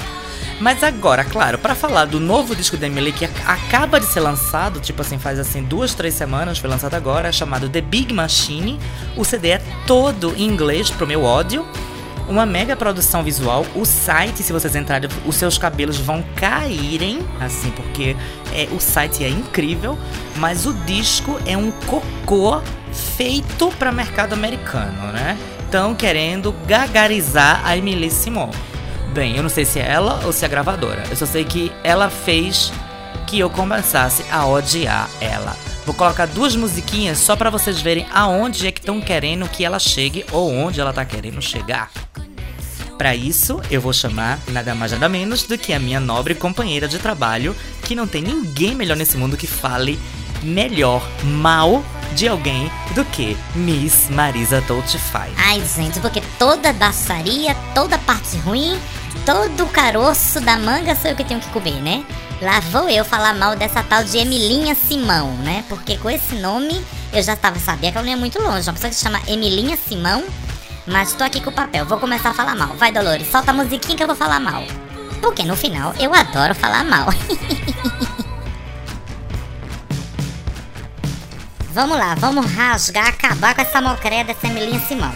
[SPEAKER 1] Mas agora, claro, para falar do novo disco da Emily que acaba de ser lançado, tipo assim, faz assim duas, três semanas, foi lançado agora, é chamado The Big Machine. O CD é todo em inglês pro meu ódio uma mega produção visual. O site, se vocês entrarem, os seus cabelos vão caírem, assim, porque é, o site é incrível, mas o disco é um cocô feito para mercado americano, né? Estão querendo gagarizar a Emily Simon. Bem, eu não sei se é ela ou se é a gravadora. Eu só sei que ela fez que eu começasse a odiar ela. Vou colocar duas musiquinhas só para vocês verem aonde é que estão querendo que ela chegue ou onde ela tá querendo chegar. Para isso, eu vou chamar nada mais nada menos do que a minha nobre companheira de trabalho, que não tem ninguém melhor nesse mundo que fale melhor mal de alguém do que Miss Marisa Dolcefy.
[SPEAKER 3] Ai, gente, porque toda baçaria, toda parte ruim, todo caroço da manga sou eu que tenho que comer, né? Lá vou eu falar mal dessa tal de Emilinha Simão, né? Porque com esse nome eu já estava sabia que ela não ia muito longe. Uma pessoa que se chama Emilinha Simão Mas tô aqui com o papel, vou começar a falar mal. Vai, Dolores, solta a musiquinha que eu vou falar mal. Porque no final eu adoro falar mal. (laughs) vamos lá, vamos rasgar, acabar com essa mocreia dessa Emilinha Simão.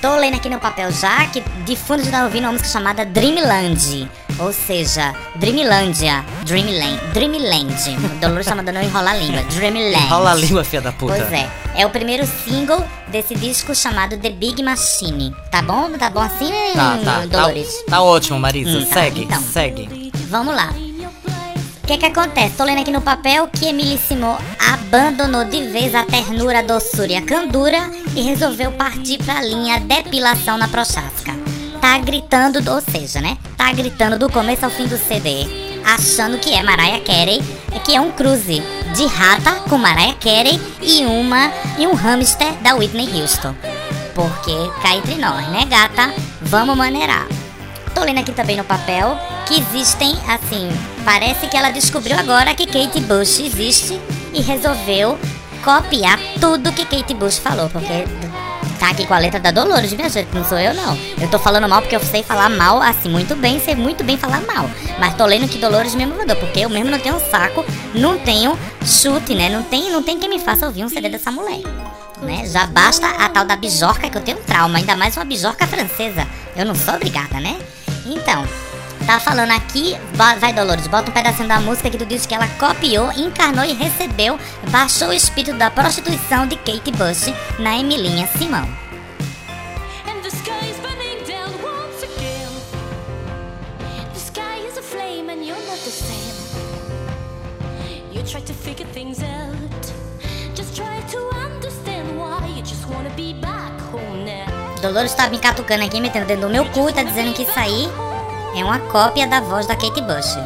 [SPEAKER 3] Tô lendo aqui no papel já que de fundo já tá ouvindo uma música chamada Dreamland. Ou seja, Dreamlandia. Dreamland. Dreamland. O Dolores tá mandando eu enrolar a língua. Dreamland.
[SPEAKER 1] Enrola a língua, filha da puta.
[SPEAKER 3] Pois é. É o primeiro single desse disco chamado The Big Machine. Tá bom? Tá bom assim,
[SPEAKER 1] Tá, tá.
[SPEAKER 3] Dolores?
[SPEAKER 1] Tá, tá ótimo, Marisa.
[SPEAKER 3] Hum, tá,
[SPEAKER 1] segue,
[SPEAKER 3] então.
[SPEAKER 1] segue.
[SPEAKER 3] Vamos lá. O que que acontece? Tô lendo aqui no papel que Emilissimo abandonou de vez a ternura, a doçura e a candura e resolveu partir pra linha depilação na prochasca. Tá gritando, ou seja, né? Tá gritando do começo ao fim do CD, achando que é Mariah Carey, que é um cruze de rata com Mariah Carey e uma e um hamster da Whitney Houston. Porque cá entre nós, né, gata? Vamos maneirar. Tô lendo aqui também no papel que existem, assim, parece que ela descobriu agora que Kate Bush existe e resolveu copiar tudo que Kate Bush falou, porque tá aqui com a letra da Dolores, minha gente, não sou eu não. Eu tô falando mal porque eu sei falar mal, assim, muito bem, sei muito bem falar mal. Mas tô lendo que Dolores mesmo mandou, porque eu mesmo não tenho saco, não tenho chute, né? Não tem, não tem quem me faça ouvir um CD dessa mulher. Né? Já basta a tal da bijorca que eu tenho trauma, ainda mais uma bijorca francesa. Eu não sou obrigada, né? Então, tá falando aqui, va- vai Dolores, bota um pedacinho da música que tu disse que ela copiou, encarnou e recebeu, baixou o espírito da prostituição de Kate Bush na Emilinha Simão. Dolores tá me catucando aqui, metendo dentro do meu cu tá dizendo que isso aí é uma cópia da voz da Kate Bush.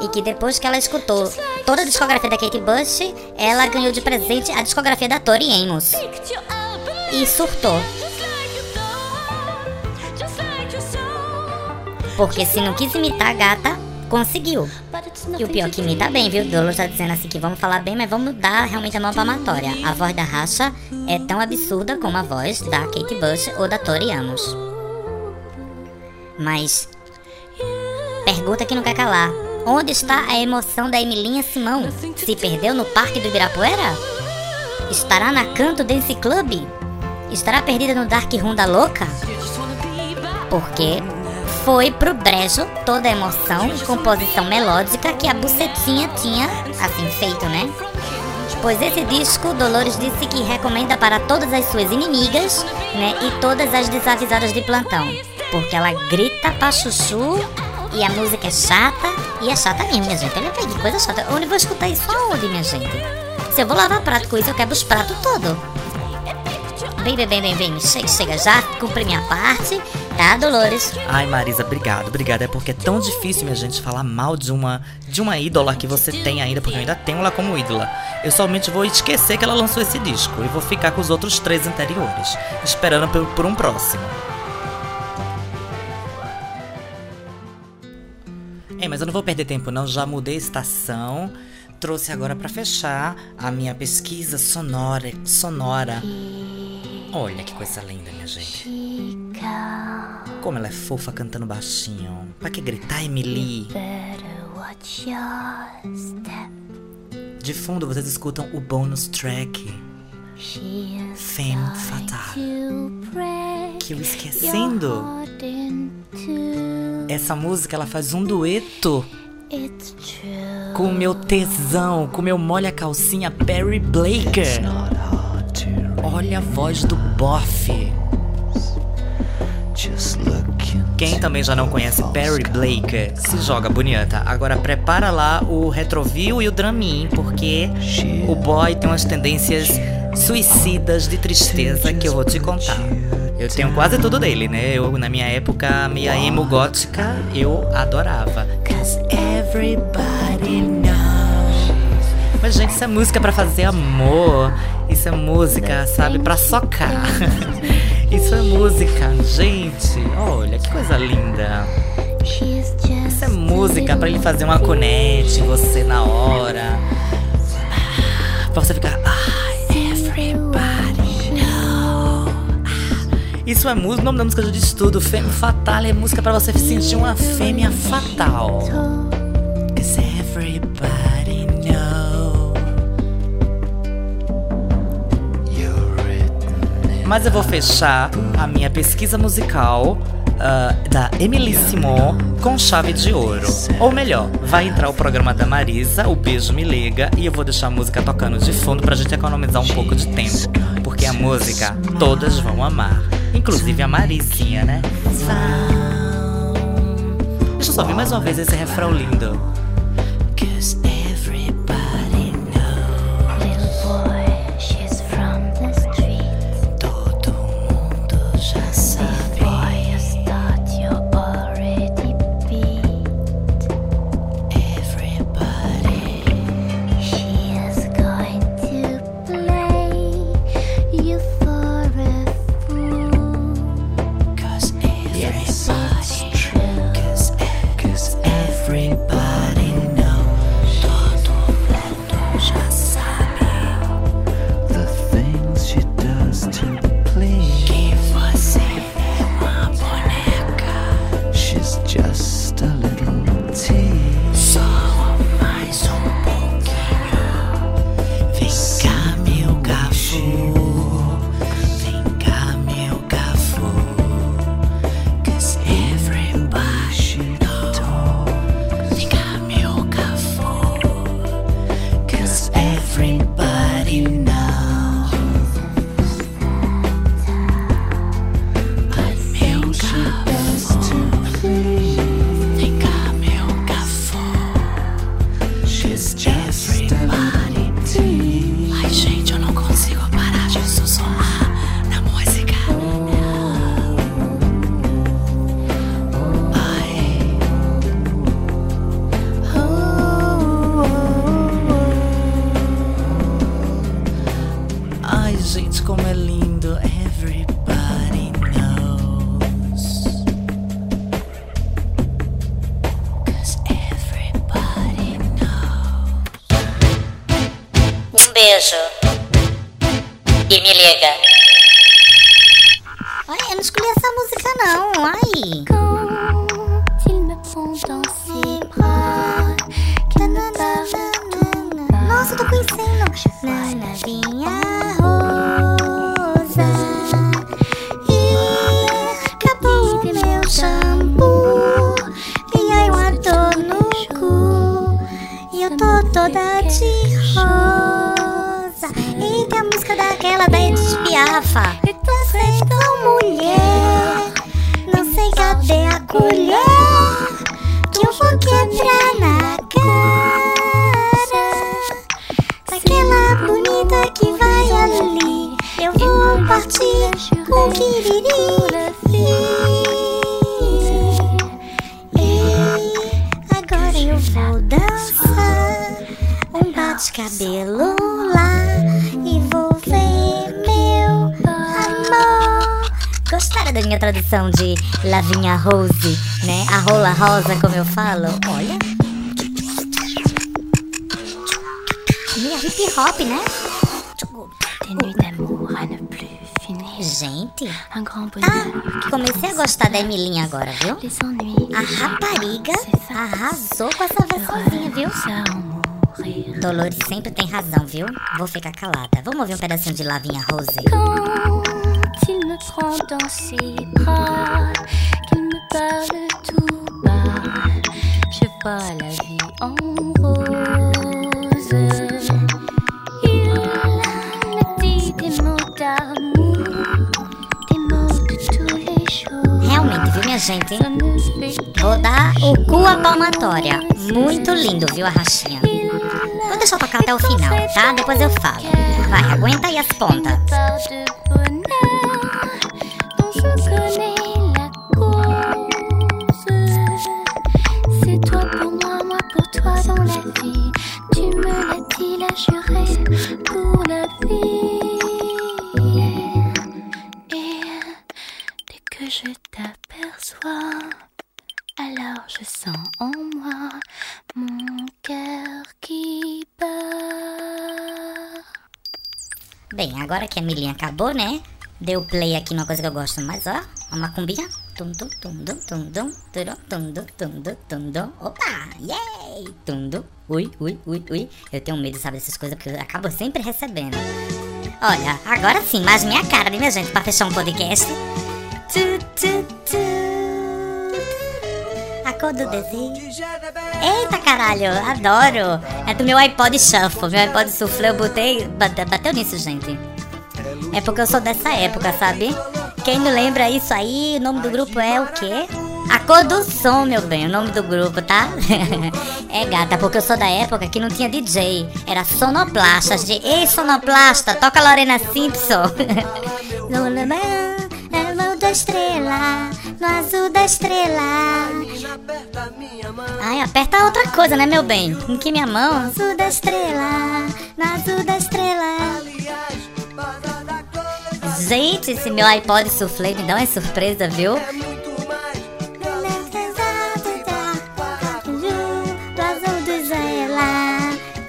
[SPEAKER 3] E que depois que ela escutou toda a discografia da Kate Bush, ela ganhou de presente a discografia da Tori Amos. E surtou. Porque se não quis imitar a gata, conseguiu. E o pior
[SPEAKER 8] to
[SPEAKER 3] que imita bem, viu? Dolores tá dizendo assim que vamos falar bem, mas vamos dar realmente a mão palmatória. A voz da Racha é tão absurda como a voz da Kate Bush ou da Tori Amos. Mas pergunta que não quer calar. Onde está a emoção da Emilinha Simão? Se perdeu no Parque do Ibirapuera? Estará na Canto Dance Club? Estará perdida no Dark Room da Louca? Porque foi pro brejo toda a emoção e composição melódica que a bucetinha tinha, assim, feito, né? Pois esse disco, Dolores disse que recomenda para todas as suas inimigas, né? E todas as desavisadas de plantão. Porque ela grita pra chuchu e a música é chata. E é chata mesmo, minha gente. Olha que coisa chata. Onde vou escutar isso aonde, minha gente? Se eu vou lavar prato com isso, eu quebro os pratos todos. Vem, vem, vem, vem, vem. Chega, chega. Já cumpri minha parte, tá, Dolores?
[SPEAKER 1] Ai, Marisa, obrigado, obrigado. É porque é tão difícil, minha gente, falar mal de uma de uma ídola que você tem ainda, porque eu ainda tenho ela como ídola. Eu somente vou esquecer que ela lançou esse disco e vou ficar com os outros três anteriores, esperando por, por um próximo. É, mas eu não vou perder tempo não, já mudei a estação. Trouxe agora pra fechar a minha pesquisa sonora, sonora. Olha que coisa linda, minha gente. Como ela é fofa cantando baixinho. Pra que gritar, Emily? De fundo vocês escutam o bônus track Femme Fatale. Que eu esquecendo. Essa música ela faz um dueto com o meu tesão, com o meu molha calcinha Perry Blaker. Olha a voz do bofe. Quem também já não conhece Perry Blaker, se joga bonita. Agora prepara lá o retroview e o dramin, porque o boy tem umas tendências suicidas de tristeza que eu vou te contar. Eu tenho quase tudo dele, né? Eu, na minha época, meia emo gótica, eu adorava. Mas, gente, isso é música pra fazer amor. Isso é música, sabe, pra socar. (laughs) Isso é música, gente. Olha que coisa linda. Isso é música pra ele fazer uma conete você na hora. pra você ficar. Ah, Isso é música, o nome da música já diz tudo. Fêmea Fatal é música pra você sentir uma fêmea fatal. Mas eu vou fechar a minha pesquisa musical ah, da Emily Simon com chave de ouro. Ou melhor, vai entrar o programa da Marisa, o Beijo Me Liga, e eu vou deixar a música tocando de fundo pra gente economizar um pouco de tempo. Porque a música todas vão amar. Inclusive a Marizinha, né? Deixa eu só ouvir mais uma vez esse refrão lindo.
[SPEAKER 3] E me liga. Ai, eu não escolhi essa música não. Ai. Nossa, eu tô conhecendo. Na vinha rosa. E acabou meu shampoo. E aí uma dor no cu. E eu tô toda de Piafa. Você tão mulher. Não sei cadê a colher. Que eu vou quebrar na cara. Aquela bonita que vai ali. Eu vou partir com E agora eu vou dançar um bate-cabelo Minha tradução de Lavinha Rose, né? A rola rosa, como eu falo? Olha. Meio hip hop, né? Gente, tá. Comecei a gostar da Emilinha agora, viu? A rapariga arrasou com essa versãozinha, viu?
[SPEAKER 8] Mourir.
[SPEAKER 3] Dolores sempre tem razão, viu? Vou ficar calada. Vamos ouvir um pedacinho de Lavinha Rose?
[SPEAKER 8] Quand il me prend dans ses bras, qu'il me parle tout bas, je vois la vie en rose. Il me dit des mots d'amour, des mots de tous les jours.
[SPEAKER 3] Realmente, viu, minha gente? Vou dar o cu à palmatória. Muito lindo, viu, a rachinha? Vou deixar eu tocar até o final, tá? Depois eu falo. Vai, aguenta aí as pontas.
[SPEAKER 8] Que
[SPEAKER 3] a Milinha acabou, né? Deu play aqui numa coisa que eu gosto mais, ó. Uma cumbinha. Tum, tum, tum, tum, tum, tum, tum, tum, tum, tum, tum, tum. Opa! Yay! Tum, tum. Ui, ui, ui, ui. Eu tenho medo, sabe, dessas coisas, porque eu acabo sempre recebendo. Olha, agora sim, mais minha cara, né, minha gente, pra fechar um podcast. Tu, tu, tu. A cor do desejo. Eita caralho, adoro. É do meu iPod Shuffle. Meu iPod Shuffle eu botei. bate- Bateu nisso, gente. É porque eu sou dessa época, sabe? Quem não lembra isso aí, o nome do grupo é o quê? A cor do som, meu bem, o nome do grupo, tá? (laughs) é gata, porque eu sou da época que não tinha DJ. Era sonoplastas de Ei sonoplasta, toca Lorena Simpson. no no mão da estrela, no azul da estrela. Ai, aperta outra coisa, né, meu bem? Em que minha mão? Azul da estrela, no azul da estrela. Gente, esse meu iPod Soufflé me dá uma surpresa, viu?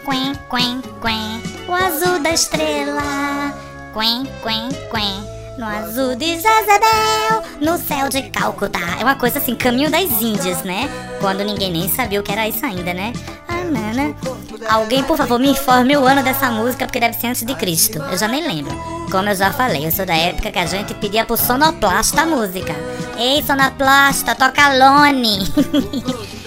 [SPEAKER 3] Quen, quen, quen. O azul da estrela, quen, quen, quen. No azul de Jezebel, no céu de Calcutá. É uma coisa assim, caminho das Índias, né? Quando ninguém nem sabia o que era isso ainda, né? Ah, nana. Alguém, por favor, me informe o ano dessa música, porque deve ser antes de Cristo. Eu já nem lembro. Como eu já falei, eu sou da época que a gente pedia pro sonoplasta a música. Ei, sonoplasta, toca Lone. (laughs)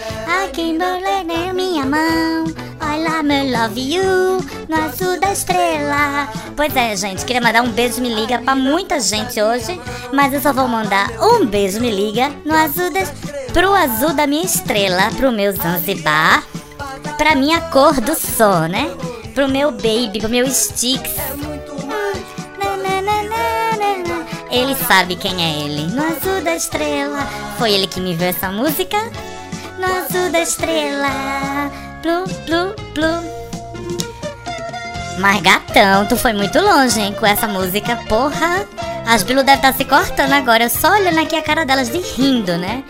[SPEAKER 3] Aqui na minha mão, olha meu love you, no azul da estrela. Pois é, gente, queria mandar um beijo me liga pra muita gente hoje, mas eu só vou mandar um beijo me liga no azul da, pro azul da minha estrela, pro meu Zanzibar, pra minha cor do sol, né? Pro meu baby, pro meu Sticks. Ele sabe quem é ele. No azul da estrela. Foi ele que me viu essa música. No azul da estrela. Plu, plu, plu. Mas gatão, tu foi muito longe, hein, com essa música. Porra, as Bilu devem estar se cortando agora. Eu só olhando aqui a cara delas de rindo, né?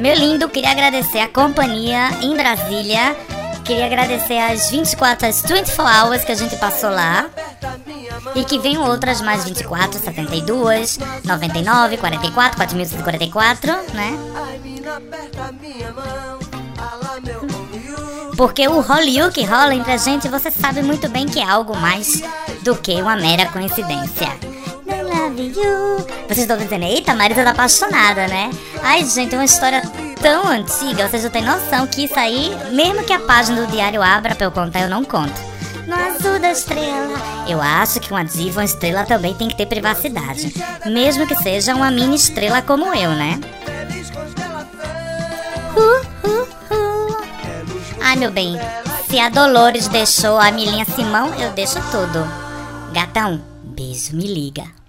[SPEAKER 3] Meu lindo, queria agradecer a companhia em Brasília. Queria agradecer as 24, as 24 hours que a gente passou lá. E que venham outras mais 24, 72, 99, 44, 4144, né? Porque o Hollywood que rola entre a gente, você sabe muito bem que é algo mais do que uma mera coincidência. Love you. Vocês estão dizendo, eita, Marisa tá apaixonada, né? Ai, gente, é uma história tão antiga, vocês não têm noção que isso aí, mesmo que a página do diário abra pra eu contar, eu não conto. No azul da estrela. Eu acho que uma diva, uma estrela também tem que ter privacidade. Mesmo que seja uma mini estrela como eu, né? Uh, uh, uh. Ai, meu bem, se a Dolores deixou a Milinha Simão, eu deixo tudo. Gatão, beijo, me liga.